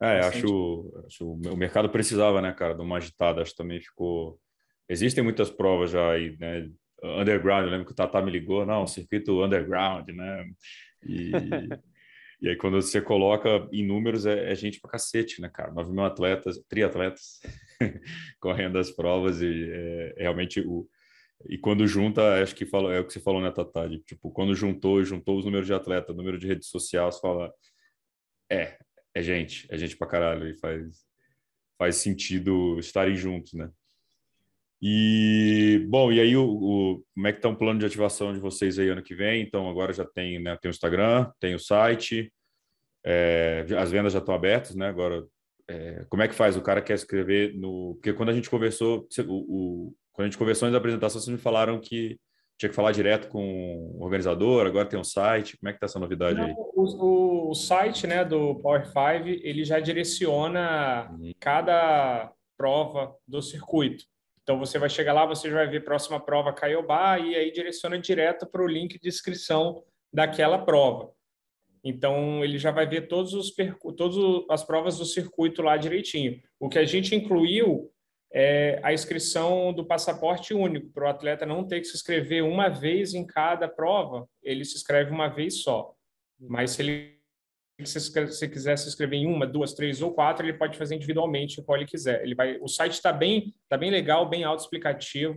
É, acho, acho o mercado precisava, né, cara, de uma agitada. Acho que também ficou. Existem muitas provas já aí, né? Underground, eu lembro que o Tata me ligou, não, circuito underground, né? E, [LAUGHS] e aí, quando você coloca em números, é, é gente pra cacete, né, cara? 9 mil atletas, triatletas [LAUGHS] correndo as provas e é, realmente o, e quando junta, acho que fala, é o que você falou, né, Tata? Tipo, quando juntou, juntou os números de atleta, número de rede social, você fala, é, é gente, é gente pra caralho, e faz, faz sentido estarem juntos, né? E, bom, e aí, o, o, como é que tá o plano de ativação de vocês aí ano que vem? Então, agora já tem, né, tem o Instagram, tem o site, é, as vendas já estão abertas, né? Agora, é, como é que faz? O cara quer escrever no... Porque quando a gente conversou, o, o quando a gente conversou na apresentação, vocês me falaram que tinha que falar direto com o organizador, agora tem um site. Como é que está essa novidade Não, aí? O, o, site né, do Power 5 ele já direciona uhum. cada prova do circuito. Então você vai chegar lá, você já vai ver próxima prova Caiobá e aí direciona direto para o link de inscrição daquela prova. Então ele já vai ver todos os todas as provas do circuito lá direitinho. O que a gente incluiu é a inscrição do passaporte único, para o atleta não ter que se inscrever uma vez em cada prova, ele se inscreve uma vez só. Mas se ele se quiser se inscrever em uma, duas, três ou quatro, ele pode fazer individualmente qual ele quiser. Ele vai, o site está bem, tá bem legal, bem autoexplicativo.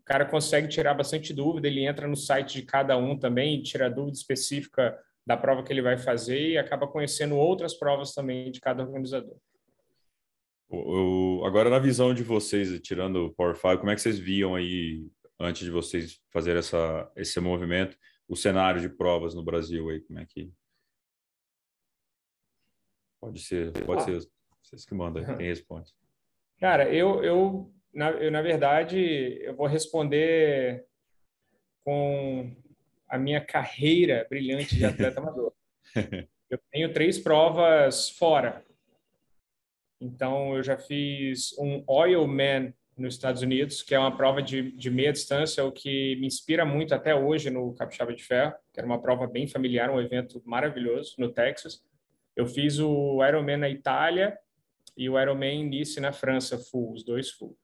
O cara consegue tirar bastante dúvida. Ele entra no site de cada um também, tira dúvida específica da prova que ele vai fazer e acaba conhecendo outras provas também de cada organizador. Eu, agora, na visão de vocês, tirando o Power 5, como é que vocês viam aí, antes de vocês fazer essa, esse movimento, o cenário de provas no Brasil aí? Como é que. Pode ser, pode ah. ser vocês que mandam, quem responde. [LAUGHS] Cara, eu, eu, na, eu, na verdade, eu vou responder com a minha carreira brilhante de atleta [LAUGHS] amador. Eu tenho três provas fora. Então, eu já fiz um Oilman nos Estados Unidos, que é uma prova de, de meia distância, o que me inspira muito até hoje no Capixaba de Ferro, que era uma prova bem familiar, um evento maravilhoso no Texas. Eu fiz o Ironman na Itália e o Ironman Nice na França, full, os dois full.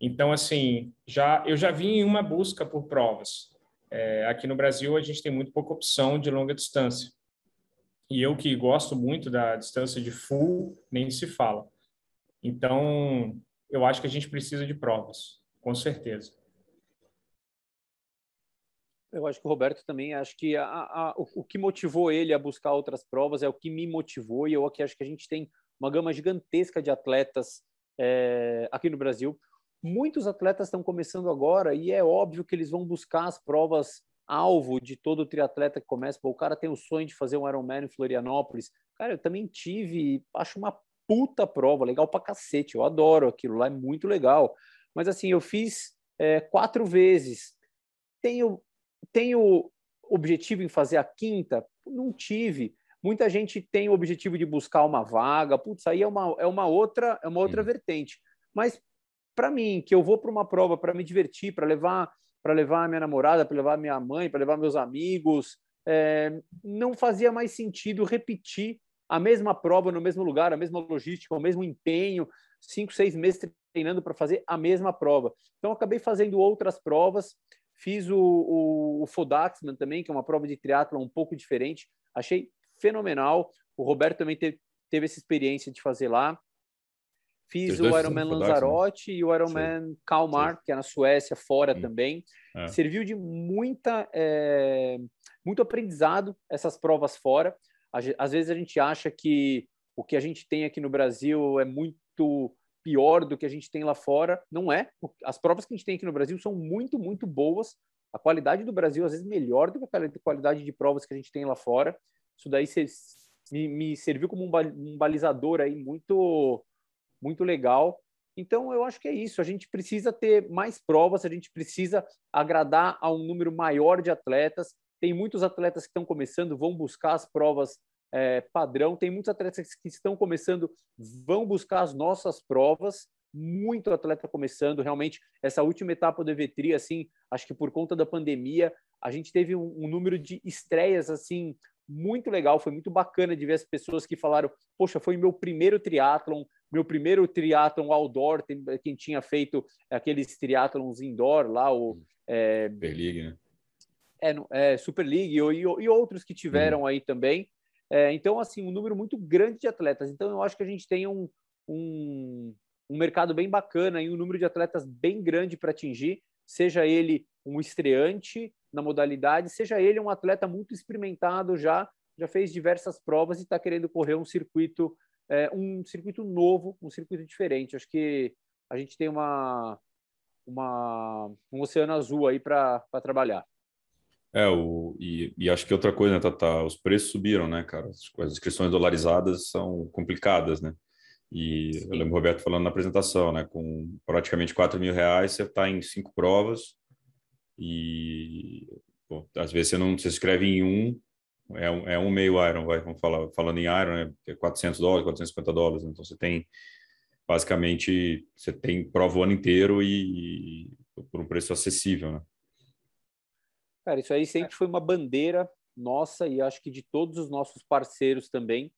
Então, assim, já eu já vim em uma busca por provas. É, aqui no Brasil, a gente tem muito pouca opção de longa distância. E eu que gosto muito da distância de full, nem se fala. Então, eu acho que a gente precisa de provas, com certeza. Eu acho que o Roberto também, acho que a, a, o, o, que motivou ele a buscar outras provas é o que me motivou, e eu aqui acho que a gente tem uma gama gigantesca de atletas é, aqui no Brasil. Muitos atletas estão começando agora e é óbvio que eles vão buscar as provas alvo de todo triatleta que começa. Pô, o cara tem o sonho de fazer um Ironman em Florianópolis. Cara, eu também tive, acho uma puta prova, legal pra cacete. Eu adoro aquilo lá, é muito legal. Mas assim, eu fiz é, quatro vezes. Tenho, tenho objetivo em fazer a quinta? Não tive. Muita gente tem o objetivo de buscar uma vaga. Putz, aí é uma, é uma outra, é uma outra hum. vertente. Mas para mim, que eu vou para uma prova para me divertir, para levar para levar a minha namorada, para levar minha mãe, para levar meus amigos, é, não fazia mais sentido repetir a mesma prova no mesmo lugar, a mesma logística, o mesmo empenho, cinco, seis meses treinando para fazer a mesma prova. Então, acabei fazendo outras provas, fiz o, o, o Fodaxman também, que é uma prova de triatlo um pouco diferente, achei fenomenal. O Roberto também teve, teve essa experiência de fazer lá. Fiz o Ironman Lanzarote e o Ironman Sim. Kalmar, Sim. que é na Suécia, fora Sim. também. É. Serviu de muita, é, muito aprendizado essas provas fora. Às vezes a gente acha que o que a gente tem aqui no Brasil é muito pior do que a gente tem lá fora. Não é. As provas que a gente tem aqui no Brasil são muito, muito boas. A qualidade do Brasil, às vezes, melhor do que a qualidade de provas que a gente tem lá fora. Isso daí me, me serviu como um balizador aí muito muito legal. Então, eu acho que é isso. A gente precisa ter mais provas, a gente precisa agradar a um número maior de atletas. Tem muitos atletas que estão começando, vão buscar as provas é, padrão. Tem muitos atletas que estão começando, vão buscar as nossas provas. Muito atleta começando. Realmente, essa última etapa do EVTRI, assim, acho que por conta da pandemia, a gente teve um, um número de estreias, assim, muito legal. Foi muito bacana de ver as pessoas que falaram: Poxa, foi meu primeiro triatlon, meu primeiro triatlon outdoor, quem tinha feito aqueles triatlons indoor lá, o é, Super League, né? É, é Super League e, e, outros que tiveram aí também. É, então, assim, um número muito grande de atletas. Então, eu acho que a gente tem um, um, um mercado bem bacana e um número de atletas bem grande para atingir, seja ele um estreante na modalidade, seja ele um atleta muito experimentado já, já fez diversas provas e está querendo correr um circuito é, um circuito novo, um circuito diferente. Acho que a gente tem uma, uma um oceano azul aí para trabalhar. É, o, e, e, acho que outra coisa, né, Tata? Os preços subiram, né, cara? As, inscrições dolarizadas são complicadas, né? E Sim. eu lembro o Roberto falando na apresentação, né? Com praticamente 4 mil reais, você está em cinco provas e pô, às vezes você não se inscreve em um, é um, é um meio Iron, vai, vamos falar, falando em Iron, né, é 400 dólares, 450 dólares, então você tem, basicamente, você tem prova o ano inteiro e, e por um preço acessível, né? Cara, isso aí sempre foi uma bandeira nossa e acho que de todos os nossos parceiros também,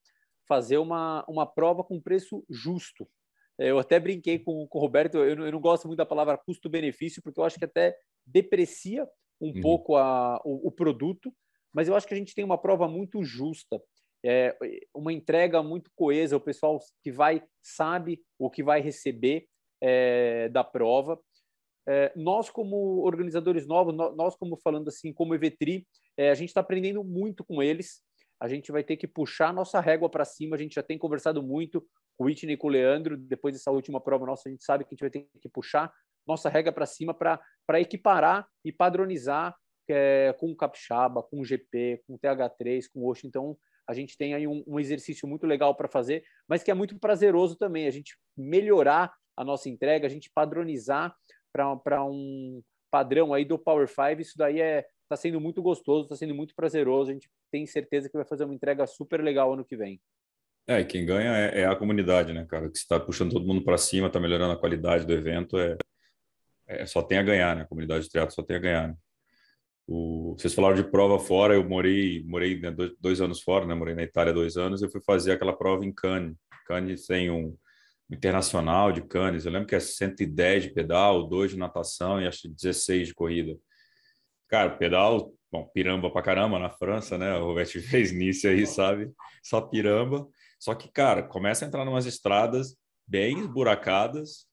fazer uma, uma prova com preço justo. Eu até brinquei com, com o Roberto, eu eu não gosto muito da palavra custo-benefício, porque eu acho que até deprecia um uhum. pouco a, o, o produto, mas eu acho que a gente tem uma prova muito justa, é, uma entrega muito coesa, o pessoal que vai sabe o que vai receber é, da prova. É, nós, como organizadores novos, nós, como falando assim, como Evetri, é, a gente está aprendendo muito com eles. A gente vai ter que puxar nossa régua para cima. A gente já tem conversado muito com o Whitney e com o Leandro. Depois dessa última prova nossa, a gente sabe que a gente vai ter que puxar nossa régua para cima para equiparar e padronizar é, com o Capixaba, com o GP, com o TH3, com o Osh. Então, a gente tem aí um, um exercício muito legal para fazer, mas que é muito prazeroso também, a gente melhorar a nossa entrega, a gente padronizar para um padrão aí do Power 5, isso daí é está sendo muito gostoso, está sendo muito prazeroso. A gente tem certeza que vai fazer uma entrega super legal ano que vem. É, quem ganha é, é a comunidade, né, cara? Que está puxando todo mundo para cima, está melhorando a qualidade do evento, é, é, só tem a ganhar, né? A comunidade de teatro só tem a ganhar. Né? O, vocês falaram de prova fora, eu morei, morei né, dois, dois, anos fora, né? Morei na Itália dois anos, eu fui fazer aquela prova em Cannes. Cannes tem um internacional de Cannes, eu lembro que é 110 de pedal, 2 de natação e acho que 16 de corrida. Cara, pedal, bom, piramba pra caramba na França, né? O Roberto [LAUGHS] fez nisso aí, sabe? Só piramba. Só que, cara, começa a entrar em umas estradas bem esburacadas,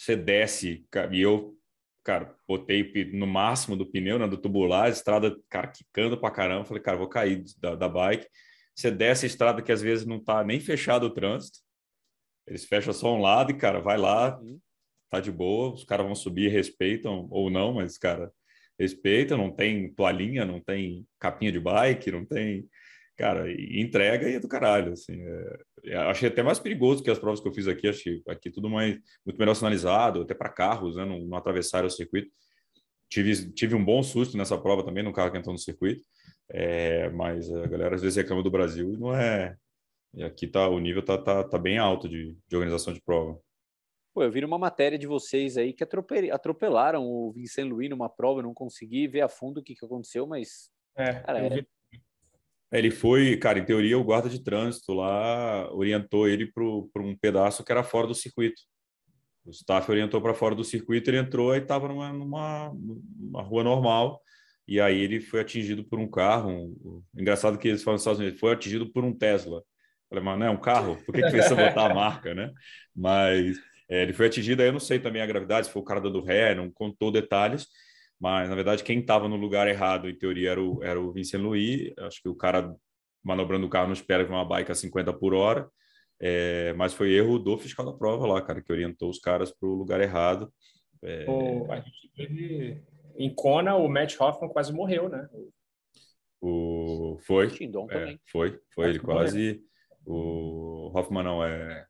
você desce, e eu, cara, botei no máximo do pneu, né, do tubular, estrada, cara, quicando pra caramba, falei, cara, vou cair da, da bike. Você desce a estrada que às vezes não tá nem fechado o trânsito, eles fecham só um lado e, cara, vai lá, uhum. tá de boa, os caras vão subir, respeitam ou não, mas, cara, respeitam, não tem toalhinha, não tem capinha de bike, não tem cara, entrega e é do caralho, assim. É, achei até mais perigoso que as provas que eu fiz aqui, achei aqui tudo mais, muito melhor sinalizado, até para carros, né, não, não atravessaram o circuito. Tive, tive um bom susto nessa prova também, no carro que entrou no circuito, é, mas a galera às vezes reclama do Brasil e não é... E aqui tá, o nível tá, tá, tá bem alto de, de organização de prova. Pô, eu vi uma matéria de vocês aí que atropelaram o Vincent Louis numa prova, eu não consegui ver a fundo o que, que aconteceu, mas. É, cara, era, ele foi, cara, em teoria, o guarda de trânsito lá orientou ele para um pedaço que era fora do circuito. O staff orientou para fora do circuito, ele entrou e estava numa, numa, numa, rua normal. E aí ele foi atingido por um carro. Um, engraçado que eles falam nos Estados Unidos, foi atingido por um Tesla. falei, mas não é um carro? Por que, que precisa botar a marca, né? Mas é, ele foi atingido, aí eu não sei também a gravidade, se foi o cara dando ré, não contou detalhes mas na verdade quem estava no lugar errado em teoria era o, era o Vincent Louis, acho que o cara manobrando o carro não espera com uma bike a 50 por hora, é, mas foi erro do fiscal da prova lá, cara, que orientou os caras para o lugar errado. É... O, a gente teve em Kona, o Matt Hoffman quase morreu, né? O foi, é, foi, foi, ele quase. O Hoffman não é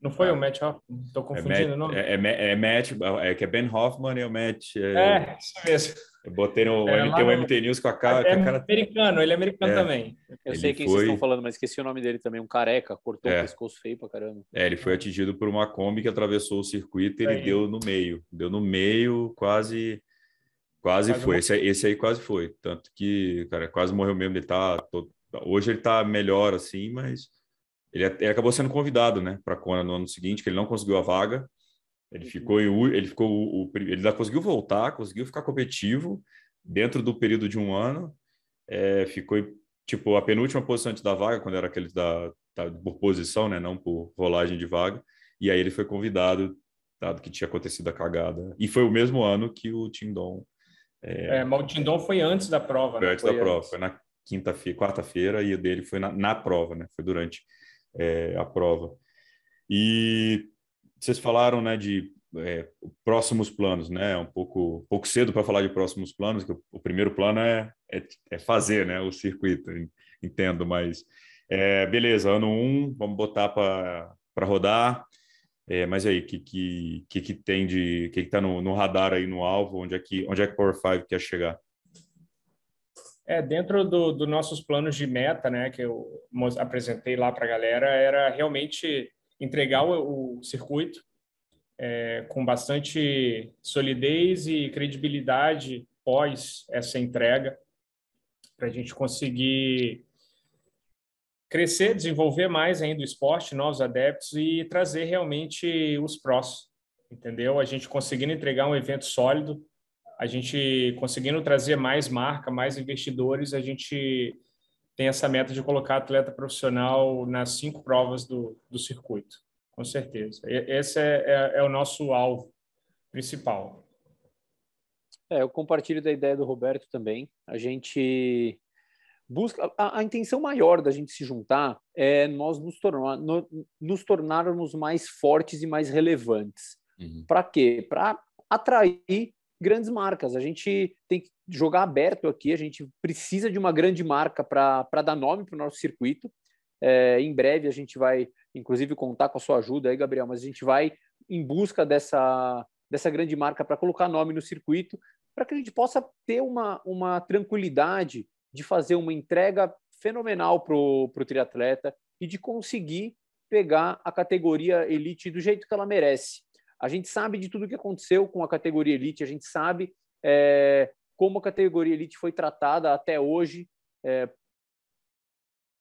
não foi ah. o Matt Hoffman? Estou é confundindo o nome. É, é, é, Matt, é que é Ben Hoffman e o Matt. É, é isso mesmo. Eu botei no é, MT, no... MT News com a cara. É a cara... americano, ele é americano é. também. Eu ele sei quem foi... vocês estão falando, mas esqueci o nome dele também. Um careca, cortou é. o pescoço feio pra caramba. É, ele foi atingido por uma Kombi que atravessou o circuito e ele deu no meio. Deu no meio, quase. Quase, quase foi. Esse, esse, aí quase foi. Tanto que, cara, quase morreu mesmo. Ele tá. Tô... Hoje ele tá melhor, assim, mas ele, ele acabou sendo convidado, né, para Kona no ano seguinte, que ele não conseguiu a vaga. Ele uhum. ficou em, ele ficou o, ele ainda conseguiu voltar, conseguiu ficar competitivo dentro do período de um ano. É, ficou tipo a penúltima posição antes da vaga, quando era aqueles da, da, por posição, né, não por rolagem de vaga. E aí ele foi convidado, dado que tinha acontecido a cagada. E foi o mesmo ano que o Tindon. É, é mas o Tindon foi antes da prova. Foi né? antes foi da antes. prova, foi na quinta-feira, quarta-feira e o dele foi na, na prova, né? Foi durante é, a prova. E vocês falaram né, de é, próximos planos, né? Um pouco, pouco cedo para falar de próximos planos, que o, o primeiro plano é, é, é, fazer né, o circuito, entendo, mas é, beleza, ano um, vamos botar para rodar. É, mas aí, o que, que, que, que tem de. O que está no, no, radar aí no alvo? Onde é que, onde é que Power 5 quer chegar? É, dentro dos do nossos planos de meta, né, que eu apresentei lá para a galera, era realmente entregar o, o circuito é, com bastante solidez e credibilidade pós essa entrega, para a gente conseguir crescer, desenvolver mais ainda o esporte, novos adeptos e trazer realmente os prós, entendeu? A gente conseguindo entregar um evento sólido, a gente conseguindo trazer mais marca, mais investidores, a gente tem essa meta de colocar atleta profissional nas cinco provas do, do circuito, com certeza. Esse é, é, é o nosso alvo principal. É, eu compartilho da ideia do Roberto também. A gente busca a, a, intenção maior da gente se juntar é nós nos, tornar, no, nos tornarmos mais fortes e mais relevantes. Uhum. Para quê? Para atrair grandes marcas. A gente tem que jogar aberto aqui, a gente precisa de uma grande marca para dar nome para o nosso circuito. É, em breve a gente vai, inclusive, contar com a sua ajuda aí, Gabriel, mas a gente vai em busca dessa, dessa grande marca para colocar nome no circuito, para que a gente possa ter uma, uma tranquilidade de fazer uma entrega fenomenal para o triatleta e de conseguir pegar a categoria elite do jeito que ela merece. A gente sabe de tudo o que aconteceu com a categoria elite, a gente sabe é, como a categoria elite foi tratada até hoje, é,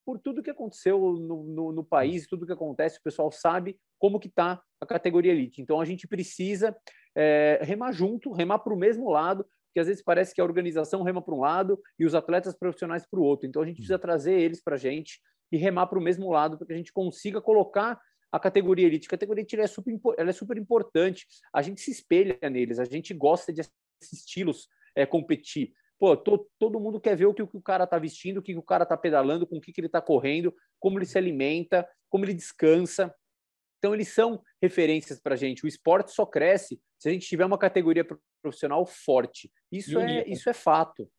por tudo que aconteceu no, no, no, país, tudo que acontece, o pessoal sabe como que está a categoria elite. Então a gente precisa é, remar junto, remar para o mesmo lado, porque às vezes parece que a organização rema para um lado e os atletas profissionais para o outro. Então a gente precisa trazer eles para a gente e remar para o mesmo lado para que a gente consiga colocar a categoria elite. A categoria elite é super, ela é super importante. A gente se espelha neles, a gente gosta de assisti-los é, competir. Pô, to, todo mundo quer ver o que, o, que o cara está vestindo, o que, que o cara está pedalando, com o que, que ele está correndo, como ele se alimenta, como ele descansa. Então, eles são referências para a gente. O esporte só cresce se a gente tiver uma categoria profissional forte. Isso, é, isso é fato.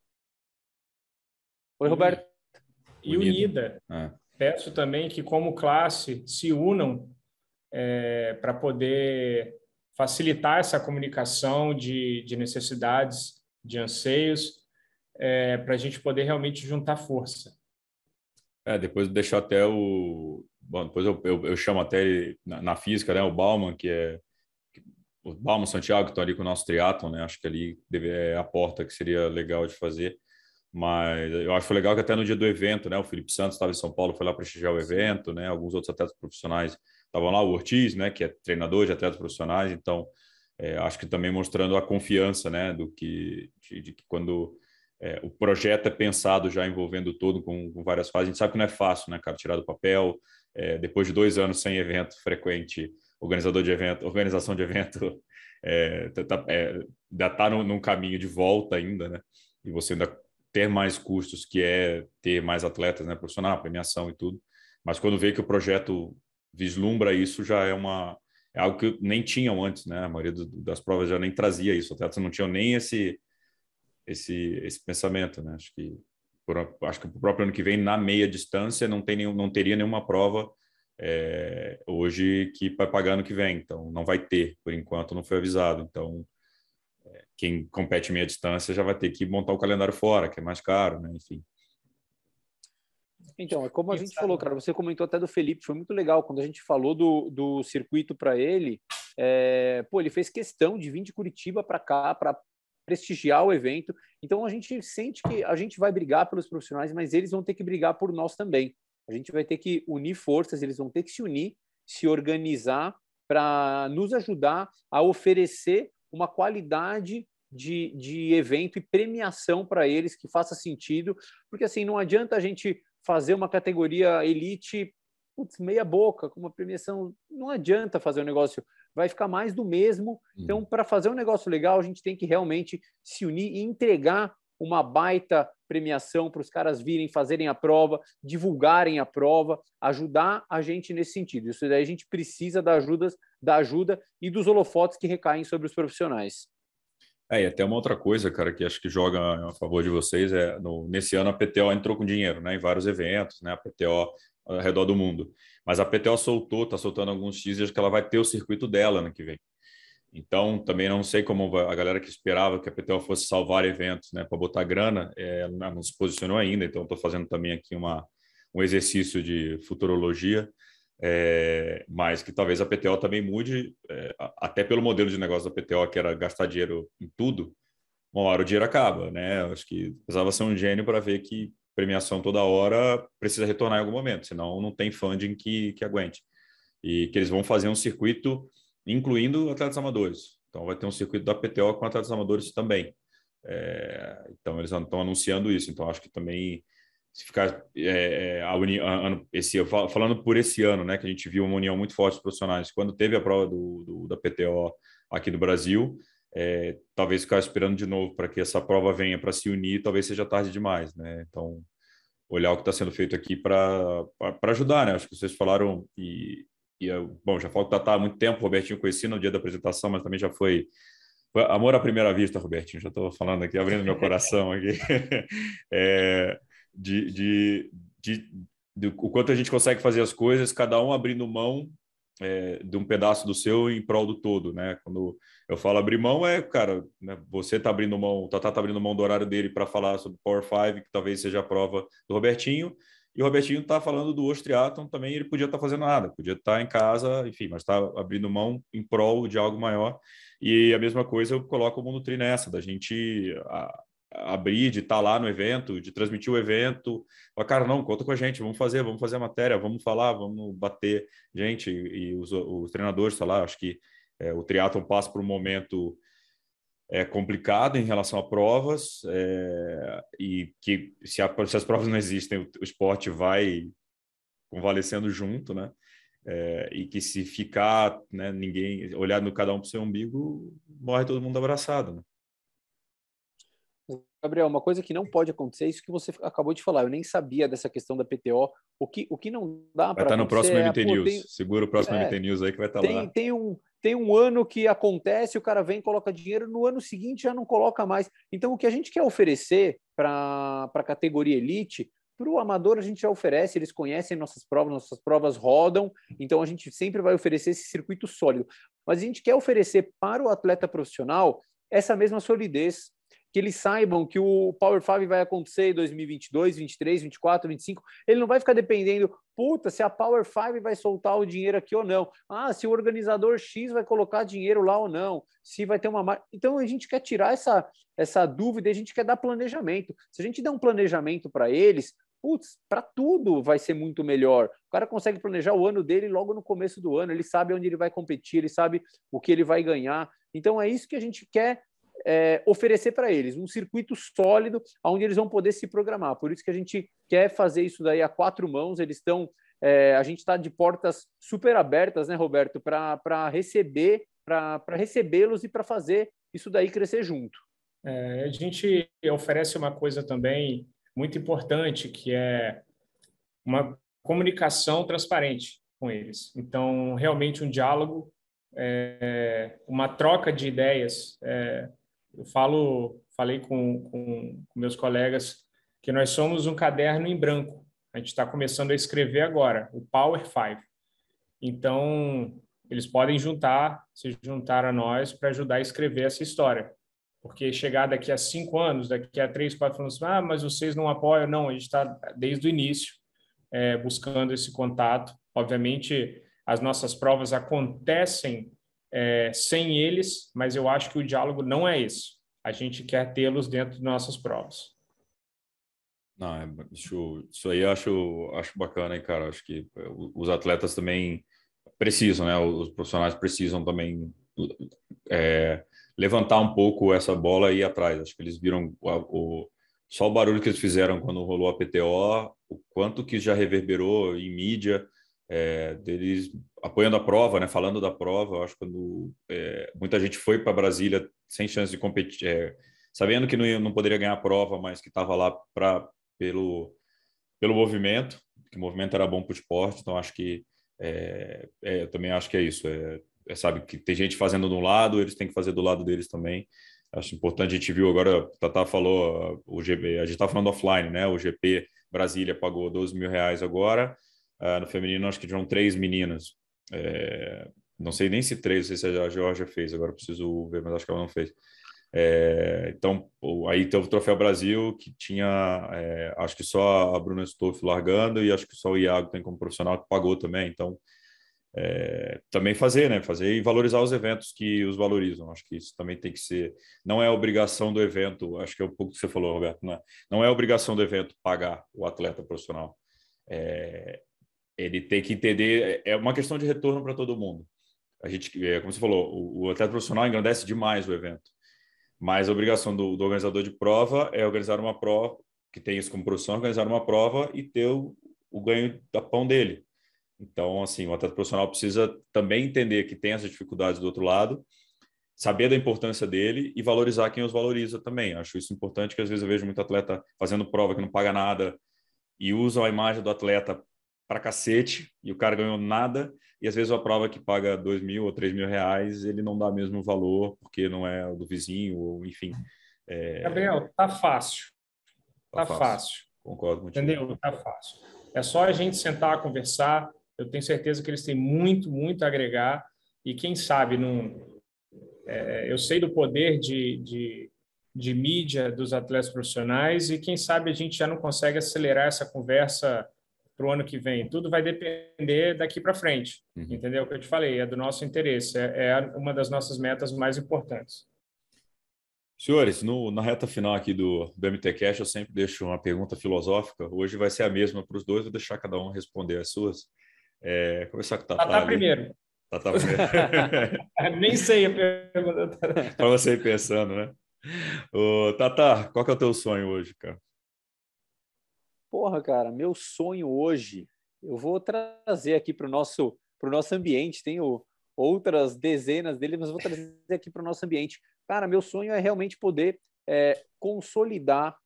Oi, Roberto. E unida. É. Peço também que, como classe, se unam é, para poder facilitar essa comunicação de, de necessidades, de anseios, é, para a gente poder realmente juntar força. É, depois deixar até o. Bom, depois eu, eu, eu chamo até ele na, na, física, né? O Bauman, que é. O Bauman Santiago, que estão ali com o nosso triatlon, né? Acho que ali deve, é a porta que seria legal de fazer. Mas eu acho legal que até no dia do evento, né? O Felipe Santos estava em São Paulo, foi lá prestigiar o evento, né? Alguns outros atletas profissionais estavam lá, o Ortiz, né? Que é treinador de atletas profissionais, então é, acho que também mostrando a confiança, né? Do que de, de que quando é, o projeto é pensado já envolvendo todo com, com, várias fases, a gente sabe que não é fácil, né, cara? Tirar do papel, é, depois de dois anos sem evento frequente, organizador de evento, organização de evento, [LAUGHS] é, tá, tá é, ainda está num caminho de volta ainda, né? E você ainda ter mais custos, que é ter mais atletas, né, profissional, premiação e tudo. Mas quando vê que o projeto vislumbra isso, já é uma é algo que nem tinham antes, né? A maioria do, das provas já nem trazia isso. Atletas não tinham nem esse esse esse pensamento, né? Acho que por, acho que o próprio ano que vem na meia distância não tem nenhum, não teria nenhuma prova é, hoje que vai pagar ano que vem. Então não vai ter, por enquanto não foi avisado. Então quem compete meia distância já vai ter que montar o calendário fora, que é mais caro, né? Enfim. Então, é como a gente falou, cara, você comentou até do Felipe, foi muito legal quando a gente falou do, do circuito para ele. É, pô, ele fez questão de vir de Curitiba para cá para prestigiar o evento. Então a gente sente que a gente vai brigar pelos profissionais, mas eles vão ter que brigar por nós também. A gente vai ter que unir forças, eles vão ter que se unir, se organizar para nos ajudar a oferecer uma qualidade de, de evento e premiação para eles que faça sentido, porque assim não adianta a gente fazer uma categoria elite putz, meia boca com uma premiação, não adianta fazer um negócio, vai ficar mais do mesmo. Então, uhum. para fazer um negócio legal, a gente tem que realmente se unir e entregar uma baita premiação para os caras virem, fazerem a prova, divulgarem a prova, ajudar a gente nesse sentido. Isso daí a gente precisa da ajuda, da ajuda e dos holofotes que recaem sobre os profissionais. É, e até uma outra coisa, cara, que acho que joga a favor de vocês é no, nesse ano a PTO entrou com dinheiro, né, em vários eventos, né, a PTO ao redor do mundo. Mas a PTO soltou, está soltando alguns teasers que ela vai ter o circuito dela ano que vem. Então, também não sei como a galera que esperava que a PTO fosse salvar eventos, né, para botar grana, é, não se posicionou ainda. Então, estou fazendo também aqui uma, um exercício de futurologia é, mas que talvez a PTO também mude, é, até pelo modelo de negócio da PTO, que era gastar dinheiro em tudo, uma hora o dinheiro acaba, né? Acho que precisava ser um gênio para ver que premiação toda hora precisa retornar em algum momento, senão não tem funding que, que aguente. E que eles vão fazer um circuito incluindo atletas amadores. Então vai ter um circuito da PTO com atletas amadores também. É, então eles estão anunciando isso. Então acho que também se ficar é, é a união, esse falando por esse ano, né, que a gente viu uma união muito forte dos profissionais. Quando teve a prova do, do da PTO aqui no Brasil, é, talvez ficar esperando de novo para que essa prova venha para se unir, talvez seja tarde demais, né? Então olhar o que está sendo feito aqui para ajudar, né? Acho que vocês falaram e, e eu, bom, já falo que tá há muito tempo, Robertinho conheci no dia da apresentação, mas também já foi amor à primeira vista, Robertinho. Já estou falando aqui, abrindo meu coração aqui. [LAUGHS] é, de, de, de, de, o quanto a gente consegue fazer as coisas, cada um abrindo mão é, de um pedaço do seu em prol do todo, né? Quando eu falo abrir mão, é, cara, né, você tá abrindo mão, o Tatá tá abrindo mão do horário dele para falar sobre Power 5, que talvez seja a prova do Robertinho, e o Robertinho tá falando do Osh Triathlon também, ele podia estar tá fazendo nada, podia estar tá em casa, enfim, mas está abrindo mão em prol de algo maior. E a mesma coisa eu coloco o Mundo Tri nessa, da gente a, abrir, de estar tá lá no evento, de transmitir o evento. Falar, cara, não, conta com a gente, vamos fazer, vamos fazer a matéria, vamos falar, vamos bater gente. E os, os treinadores, lá, acho que é, o triatlon passa por um momento é, complicado em relação a provas é, e que se, a, se, as provas não existem, o, o esporte vai convalescendo junto, né? É, e que se ficar, né, ninguém olhar no cada um para o seu umbigo, morre todo mundo abraçado, né? Gabriel, uma coisa que não pode acontecer é isso que você acabou de falar. Eu nem sabia dessa questão da PTO. O que, o que não dá para. Vai estar tá no próximo é, MT News. Tem... Segura o próximo é, MT News aí que vai estar tá tem, lá. Tem um, tem um ano que acontece, o cara vem, coloca dinheiro, no ano seguinte já não coloca mais. Então, o que a gente quer oferecer para a categoria elite, para o amador a gente já oferece, eles conhecem nossas provas, nossas provas rodam, então a gente sempre vai oferecer esse circuito sólido. Mas a gente quer oferecer para o atleta profissional essa mesma solidez, que eles saibam que o Power 5 vai acontecer em 2022, 23, 24, 25. Ele não vai ficar dependendo, puta, se a Power 5 vai soltar o dinheiro aqui ou não. Ah, se o organizador X vai colocar dinheiro lá ou não. Se vai ter uma marca. Então a gente quer tirar essa, essa dúvida, a gente quer dar planejamento. Se a gente der um planejamento para eles, putz, para tudo vai ser muito melhor. O cara consegue planejar o ano dele logo no começo do ano, ele sabe onde ele vai competir, ele sabe o que ele vai ganhar. Então é isso que a gente quer é, oferecer para eles um circuito sólido onde eles vão poder se programar. Por isso que a gente quer fazer isso daí a quatro mãos. Eles estão, é, a gente está de portas super abertas, né, Roberto, para receber, para recebê-los e para fazer isso daí crescer junto. É, a gente oferece uma coisa também muito importante que é uma comunicação transparente com eles. Então, realmente um diálogo, é, uma troca de ideias. É, eu falo, falei com, com, com meus colegas que nós somos um caderno em branco. A gente está começando a escrever agora, o Power Five. Então, eles podem juntar, se juntar a nós para ajudar a escrever essa história. Porque chegar daqui a cinco anos, daqui a três, quatro anos, ah, mas vocês não apoiam? Não, a gente está desde o início é, buscando esse contato. Obviamente, as nossas provas acontecem é, sem eles, mas eu acho que o diálogo não é esse. A gente quer tê-los dentro de nossas provas. Não, é, isso, isso aí eu acho, acho bacana, hein, cara. Acho que é, os atletas também precisam, né? Os profissionais precisam também é, levantar um pouco essa bola e ir atrás. Acho que eles viram o, o, só o barulho que eles fizeram quando rolou a PTO, o quanto que já reverberou em mídia, é, deles apoiando a prova, né, falando da prova. Eu acho que quando é, muita gente foi para Brasília sem chance de competir, é, sabendo que não, não poderia ganhar a prova, mas que estava lá para pelo pelo movimento, que o movimento era bom para o esporte. Então acho que é, é, eu também acho que é isso. É, é, sabe que tem gente fazendo de um lado, eles têm que fazer do lado deles também. Acho importante a gente viu agora, o Tata falou, o GP, a gente está falando offline, né? O GP Brasília pagou 12 mil reais agora Uh, no feminino, acho que tinham três meninas. É, não sei nem se três, não sei se a Georgia fez, agora preciso ver, mas acho que ela não fez. É, então, aí teve o Troféu Brasil, que tinha, é, acho que só a Bruna Stoff largando, e acho que só o Iago tem como profissional que pagou também. Então, é, também fazer, né? Fazer e valorizar os eventos que os valorizam. Acho que isso também tem que ser. Não é obrigação do evento, acho que é um pouco que você falou, Roberto, não é, não é obrigação do evento pagar o atleta profissional. É, ele tem que entender, é uma questão de retorno para todo mundo. A gente, é, como você falou, o, o, atleta profissional engrandece demais o evento, mas a obrigação do, do, organizador de prova é organizar uma prova, que tem isso como profissão, organizar uma prova e ter o, o ganho da pão dele. Então, assim, o atleta profissional precisa também entender que tem essas dificuldades do outro lado, saber da importância dele e valorizar quem os valoriza também. Acho isso importante, que às vezes eu vejo muito atleta fazendo prova que não paga nada e usam a imagem do atleta para cacete e o cara ganhou nada. E às vezes a prova que paga dois mil ou três mil reais ele não dá mesmo valor porque não é do vizinho ou enfim. É... Gabriel, tá fácil. Tá, tá fácil. fácil. Concordo Entendeu? Tá fácil. É só a gente sentar, conversar. Eu tenho certeza que eles têm muito, muito a agregar e quem sabe num, é, eu sei do poder de, de, de mídia dos atletas profissionais e quem sabe a gente já não consegue acelerar essa conversa para o ano que vem. Tudo vai depender daqui para frente, uhum. entendeu? O que eu te falei, é do nosso interesse, é, é uma das nossas metas mais importantes. Senhores, no, na reta final aqui do, do MT Cash, eu sempre deixo uma pergunta filosófica. Hoje vai ser a mesma para os dois, vou deixar cada um responder as suas. É, começar com o Tatá. Tatá primeiro. Tatá primeiro. [LAUGHS] [LAUGHS] Nem sei a pergunta. para você ir pensando, né? Ô, Tatá, qual que é o teu sonho hoje, cara? Porra, cara, meu sonho hoje, eu vou trazer aqui para o nosso, pro nosso ambiente. Tenho outras dezenas dele, mas vou trazer aqui para o nosso ambiente. Cara, meu sonho é realmente poder é, consolidar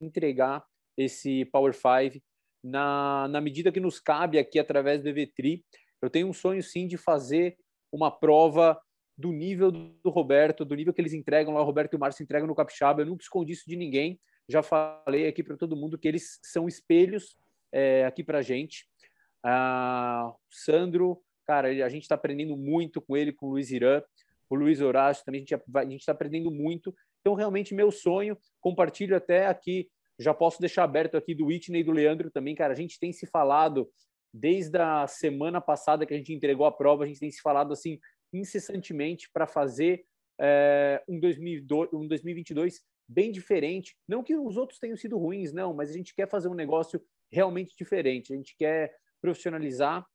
entregar esse Power 5 na, na medida que nos cabe aqui através do EVTRI. Eu tenho um sonho, sim, de fazer uma prova do nível do Roberto, do nível que eles entregam lá, o Roberto e o Márcio entregam no Capixaba. Eu nunca escondi isso de ninguém. Já falei aqui para todo mundo que eles são espelhos é, aqui para a gente. Ah, Sandro, cara, a gente está aprendendo muito com ele, com o Luiz Irã o Luiz Horácio também, a gente está aprendendo muito. Então, realmente, meu sonho, compartilho até aqui, já posso deixar aberto aqui do Whitney e do Leandro também, cara, a gente tem se falado desde a semana passada que a gente entregou a prova, a gente tem se falado assim incessantemente para fazer é, um, 2002, um 2022 bem diferente. Não que os outros tenham sido ruins, não, mas a gente quer fazer um negócio realmente diferente. A gente quer profissionalizar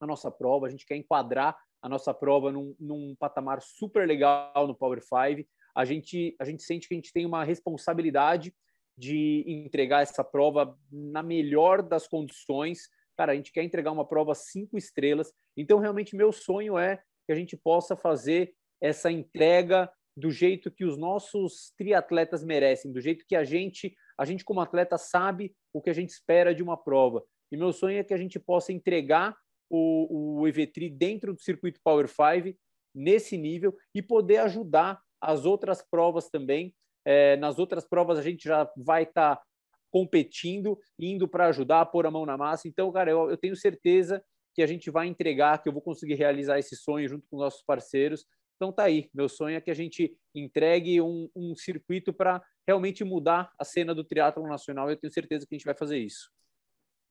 a nossa prova, a gente quer enquadrar a nossa prova num, num patamar super legal no Power 5. A gente, a gente sente que a gente tem uma responsabilidade de entregar essa prova na melhor das condições. Cara, a gente quer entregar uma prova cinco estrelas. Então, realmente, meu sonho é que a gente possa fazer essa entrega do jeito que os nossos triatletas merecem, do jeito que a gente, a gente como atleta sabe o que a gente espera de uma prova. E meu sonho é que a gente possa entregar o, o EV3 dentro do circuito Power 5 nesse nível e poder ajudar as outras provas também. É, nas outras provas a gente já vai estar tá competindo, indo para ajudar, pôr a mão na massa. Então, cara, eu, eu tenho certeza que a gente vai entregar, que eu vou conseguir realizar esse sonho junto com nossos parceiros. Então tá aí, meu sonho é que a gente entregue um, um circuito para realmente mudar a cena do triatlo nacional. Eu tenho certeza que a gente vai fazer isso.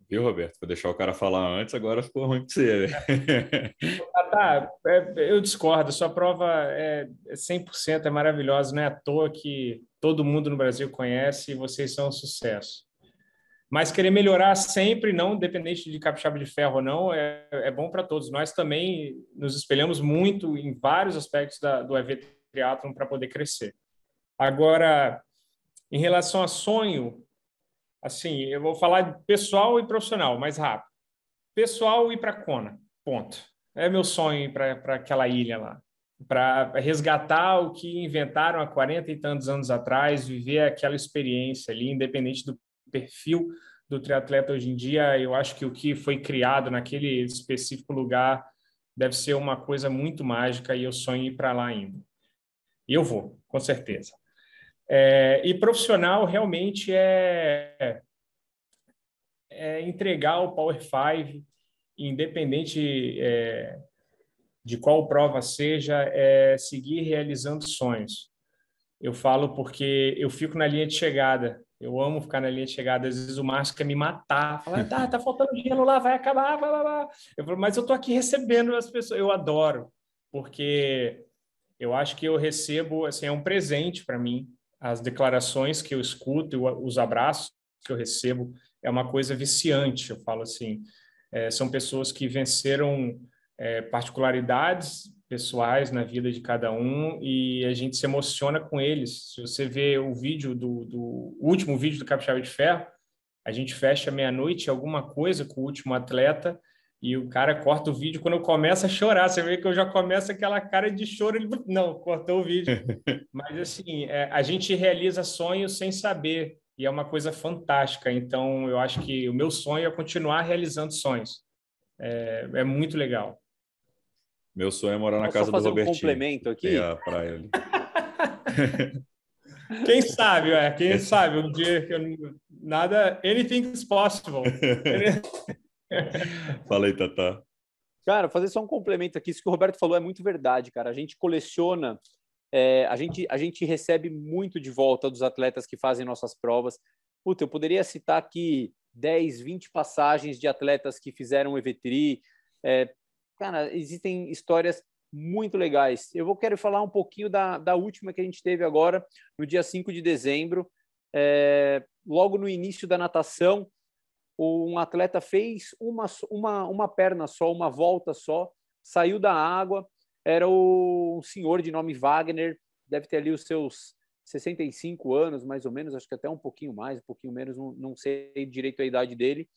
Viu, Roberto? Vou deixar o cara falar antes, agora ficou ruim para você. Né? ah, tá. É, eu discordo. Sua prova é 100%, é maravilhosa. Não é à toa que todo mundo no Brasil conhece e vocês são um sucesso. Mas querer melhorar sempre, não independente de capixaba de ferro ou não, é, é bom para todos. Nós também nos espelhamos muito em vários aspectos da, do EV Triathlon para poder crescer. Agora, em relação a sonho, assim, eu vou falar pessoal e profissional, mais rápido. Pessoal ir para Kona, ponto. É meu sonho ir para aquela ilha lá, para resgatar o que inventaram há 40 e tantos anos atrás, viver aquela experiência ali, independente do perfil do triatleta hoje em dia. Eu acho que o que foi criado naquele específico lugar deve ser uma coisa muito mágica e eu sonho ir para lá ainda. E eu vou, com certeza. É, e profissional realmente é, é, entregar o Power 5, independente é, de qual prova seja, é seguir realizando sonhos. Eu falo porque eu fico na linha de chegada. Eu amo ficar na linha de chegada. Às vezes o Márcio quer me matar. Fala, tá, tá faltando gelo lá, vai acabar. Blá, blá, blá. Eu falo, mas eu tô aqui recebendo as pessoas. Eu adoro, porque eu acho que eu recebo, assim, é um presente para mim as declarações que eu escuto, os abraços que eu recebo, é uma coisa viciante. Eu falo assim, é, são pessoas que venceram é, particularidades pessoais na vida de cada um e a gente se emociona com eles. Se você vê o vídeo do, do último vídeo do Capixaba de Ferro, a gente fecha meia-noite alguma coisa com o último atleta e o cara corta o vídeo quando eu começo a chorar. Você vê que eu já começo aquela cara de choro. Ele [LAUGHS] não, cortou o vídeo. [LAUGHS] Mas assim, é, a gente realiza sonhos sem saber e é uma coisa fantástica. Então, eu acho que o meu sonho é continuar realizando sonhos. É, é muito legal. Meu sonho é morar na casa do Robertinho. Um complemento aqui. a praia ali. [LAUGHS] Quem sabe, é, quem sabe um dia que eu, nada, anything is possible. [LAUGHS] Fala aí, Tata. Cara, fazer só um complemento aqui. Isso que o Roberto falou é muito verdade, cara. A gente coleciona, é, a, gente, a gente recebe muito de volta dos atletas que fazem nossas provas. Puta, eu poderia citar aqui 10, 20 passagens de atletas que fizeram EVTRI. É, cara, existem histórias muito legais. Eu vou quero falar um pouquinho da, da última que a gente teve agora, no dia 5 de dezembro. É, logo no início da natação, um atleta fez uma, uma, uma perna só, uma volta só, saiu da água. Era o, um senhor de nome Wagner, deve ter ali os seus 65 anos, mais ou menos, acho que até um pouquinho mais, um pouquinho menos, não, não sei direito a idade dele.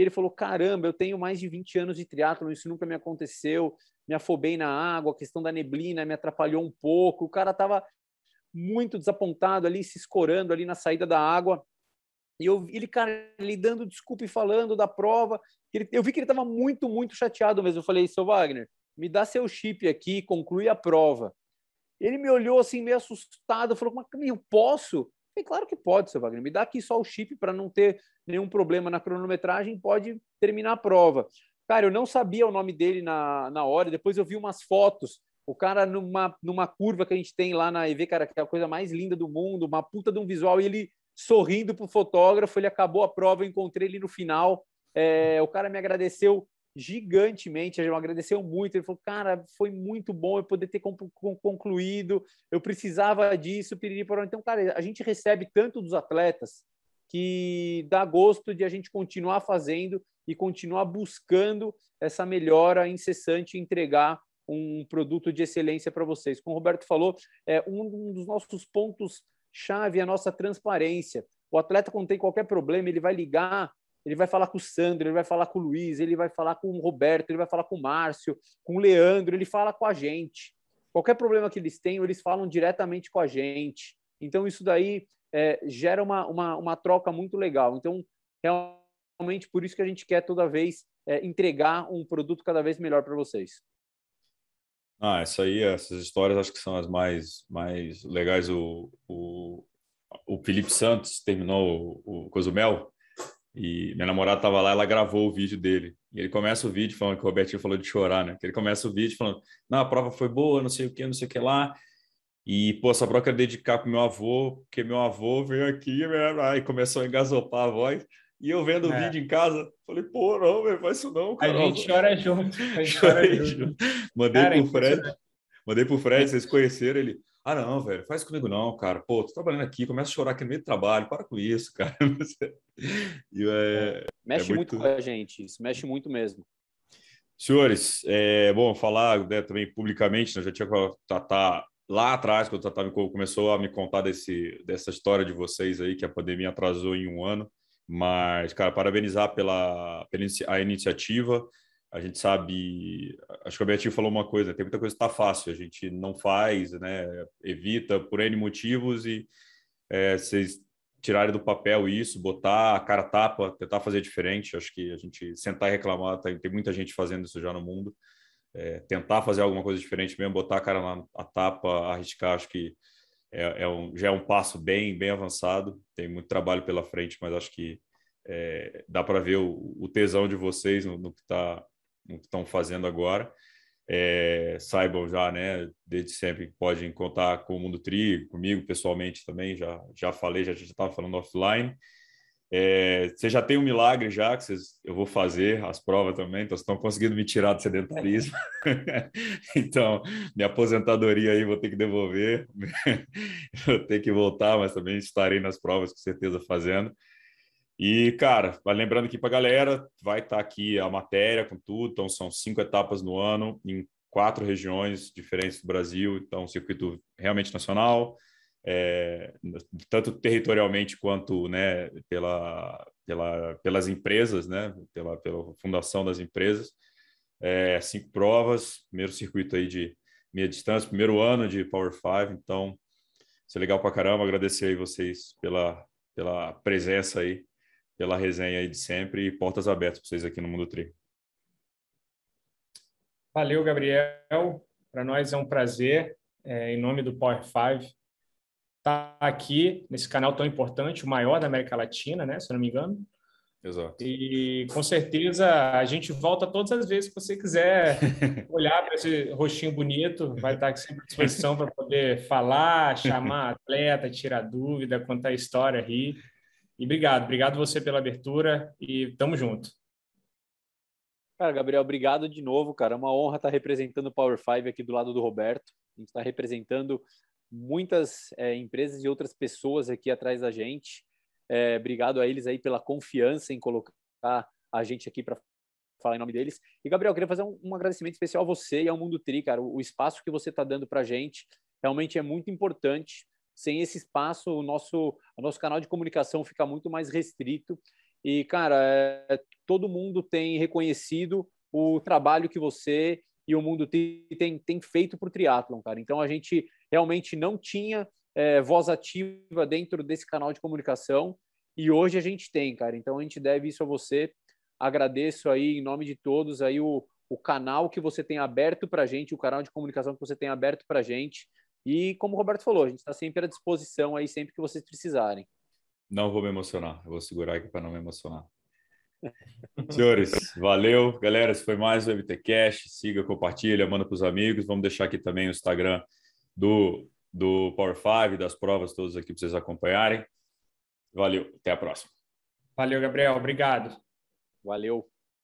Ele falou: Caramba, eu tenho mais de 20 anos de triatlo, isso nunca me aconteceu. Me afobei na água, a questão da neblina me atrapalhou um pouco. O cara estava muito desapontado ali, se escorando ali na saída da água. E eu, ele, cara, ele dando desculpa e falando da prova. Ele, eu vi que ele estava muito, muito chateado mesmo. Eu falei: Seu Wagner, me dá seu chip aqui, conclui a prova. Ele me olhou assim, meio assustado, falou: Mas eu posso? Falei, claro que pode, seu Wagner. Me dá aqui só o chip para não ter nenhum problema na cronometragem, pode terminar a prova. Cara, eu não sabia o nome dele na, na hora, depois eu vi umas fotos. O cara numa, numa curva que a gente tem lá na EV, cara, que é a coisa mais linda do mundo, uma puta de um visual, e ele sorrindo pro fotógrafo, ele acabou a prova, eu encontrei ele no final. É, o cara me agradeceu gigantemente, ele agradeceu muito. Ele falou, cara, foi muito bom eu poder ter concluído, eu precisava disso, piriri por Então, cara, a gente recebe tanto dos atletas que dá gosto de a gente continuar fazendo e continuar buscando essa melhora incessante entregar um produto de excelência para vocês. Como o Roberto falou, é um dos nossos pontos chave é a nossa transparência. O atleta, quando tem qualquer problema, ele vai ligar ele vai falar com o Sandro, ele vai falar com o Luiz, ele vai falar com o Roberto, ele vai falar com o Márcio, com o Leandro, ele fala com a gente. Qualquer problema que eles tenham, eles falam diretamente com a gente. Então, isso daí é, gera uma, uma, uma, troca muito legal. Então, realmente, por isso que a gente quer toda vez é, entregar um produto cada vez melhor para vocês. Ah, essa aí, essas histórias acho que são as mais, mais legais. O, o, o Felipe Santos terminou o, o Cozumel, e minha namorada estava lá, ela gravou o vídeo dele. E ele começa o vídeo falando que o Robertinho falou de chorar, né? Que ele começa o vídeo falando: "Não, a prova foi boa, não sei o que, não sei o que lá". E, pô, essa prova eu quero dedicar pro meu avô, porque meu avô veio aqui e começou a engasopar a voz. E eu vendo o é. vídeo em casa, falei, pô, não, velho, faz isso não, cara. A gente chora junto. A gente [LAUGHS] chora junto. Mandei cara, pro Fred. Mandei pro Fred, vocês conheceram ele. Ah, não, velho, faz comigo não, cara. Pô, tô trabalhando aqui, começa a chorar aqui no meio do trabalho, para com isso, [LAUGHS] cara. e, é, mexe é muito... muito... com a gente, isso mexe muito mesmo. Senhores, é bom falar né, também publicamente, né, já tinha com a Tatá lá atrás, quando a Tatá começou a me contar desse, dessa história de vocês aí, que a pandemia atrasou em um ano. Mas, cara, parabenizar pela, pela a iniciativa a gente sabe, acho que o Betinho falou uma coisa, tem muita coisa que está fácil, a gente não faz, né, evita por N motivos e é, vocês tirarem do papel isso, botar a cara tapa, tentar fazer diferente, acho que a gente sentar e reclamar, tem, tem muita gente fazendo isso já no mundo, é, tentar fazer alguma coisa diferente mesmo, botar a cara na a tapa, arriscar, acho que é, é um, já é um passo bem, bem avançado, tem muito trabalho pela frente, mas acho que é, dá para ver o, o, tesão de vocês no, no que está estão fazendo agora. É, saibam já, né, desde sempre podem contar com o Mundo Tri, comigo pessoalmente também, já, já falei, já estava falando offline. É, você já tem um milagre já, que vocês, eu vou fazer as provas também, então vocês estão conseguindo me tirar do sedentarismo. [LAUGHS] então, minha aposentadoria aí vou ter que devolver, [LAUGHS] vou ter que voltar, mas também estarei nas provas com certeza fazendo. E, cara, lembrando aqui para galera, vai estar tá aqui a matéria com tudo. Então, são cinco etapas no ano, em quatro regiões diferentes do Brasil. Então, circuito realmente nacional, é, tanto territorialmente quanto né, pela, pela, pelas empresas, né, pela, pela fundação das empresas. É, cinco provas, primeiro circuito aí de meia distância, primeiro ano de Power Five. Então, isso é legal para caramba. Agradecer aí vocês pela, pela presença aí pela resenha aí de sempre e portas abertas para vocês aqui no Mundo Tri. Valeu, Gabriel. Para nós é um prazer, é, em nome do Power 5, estar tá aqui nesse canal tão importante, o maior da América Latina, né, se não me engano. Exato. E com certeza a gente volta todas as vezes que você quiser [LAUGHS] olhar para esse rostinho bonito, vai estar sempre à disposição para poder falar, chamar atleta, tirar dúvida, contar história, rir. E obrigado, obrigado você pela abertura e tamo junto. Cara, Gabriel, obrigado de novo, cara. É uma honra estar representando o Power Five aqui do lado do Roberto. A gente está representando muitas é, empresas e outras pessoas aqui atrás da gente. É, obrigado a eles aí pela confiança em colocar a gente aqui para falar em nome deles. E, Gabriel, queria fazer um, um, agradecimento especial a você e ao Mundo Tri, cara. O, o espaço que você está dando para a gente realmente é muito importante. Sem esse espaço, o nosso, o nosso canal de comunicação fica muito mais restrito. E, cara, é, todo mundo tem reconhecido o trabalho que você e o Mundo tem, tem feito para o triatlon, cara. Então, a gente realmente não tinha é, voz ativa dentro desse canal de comunicação e hoje a gente tem, cara. Então a gente deve isso a você. Agradeço aí em nome de todos aí o, o canal que você tem aberto para a gente, o canal de comunicação que você tem aberto para a gente. E como o Roberto falou, a gente está sempre à disposição aí sempre que vocês precisarem. Não vou me emocionar, eu vou segurar aqui para não me emocionar. [LAUGHS] Senhores, valeu. Galera, esse foi mais o MTCast. Siga, compartilha, manda para os amigos. Vamos deixar aqui também o Instagram do do Power 5, das provas todas aqui para vocês acompanharem. Valeu, até a próxima. Valeu, Gabriel, obrigado. Valeu.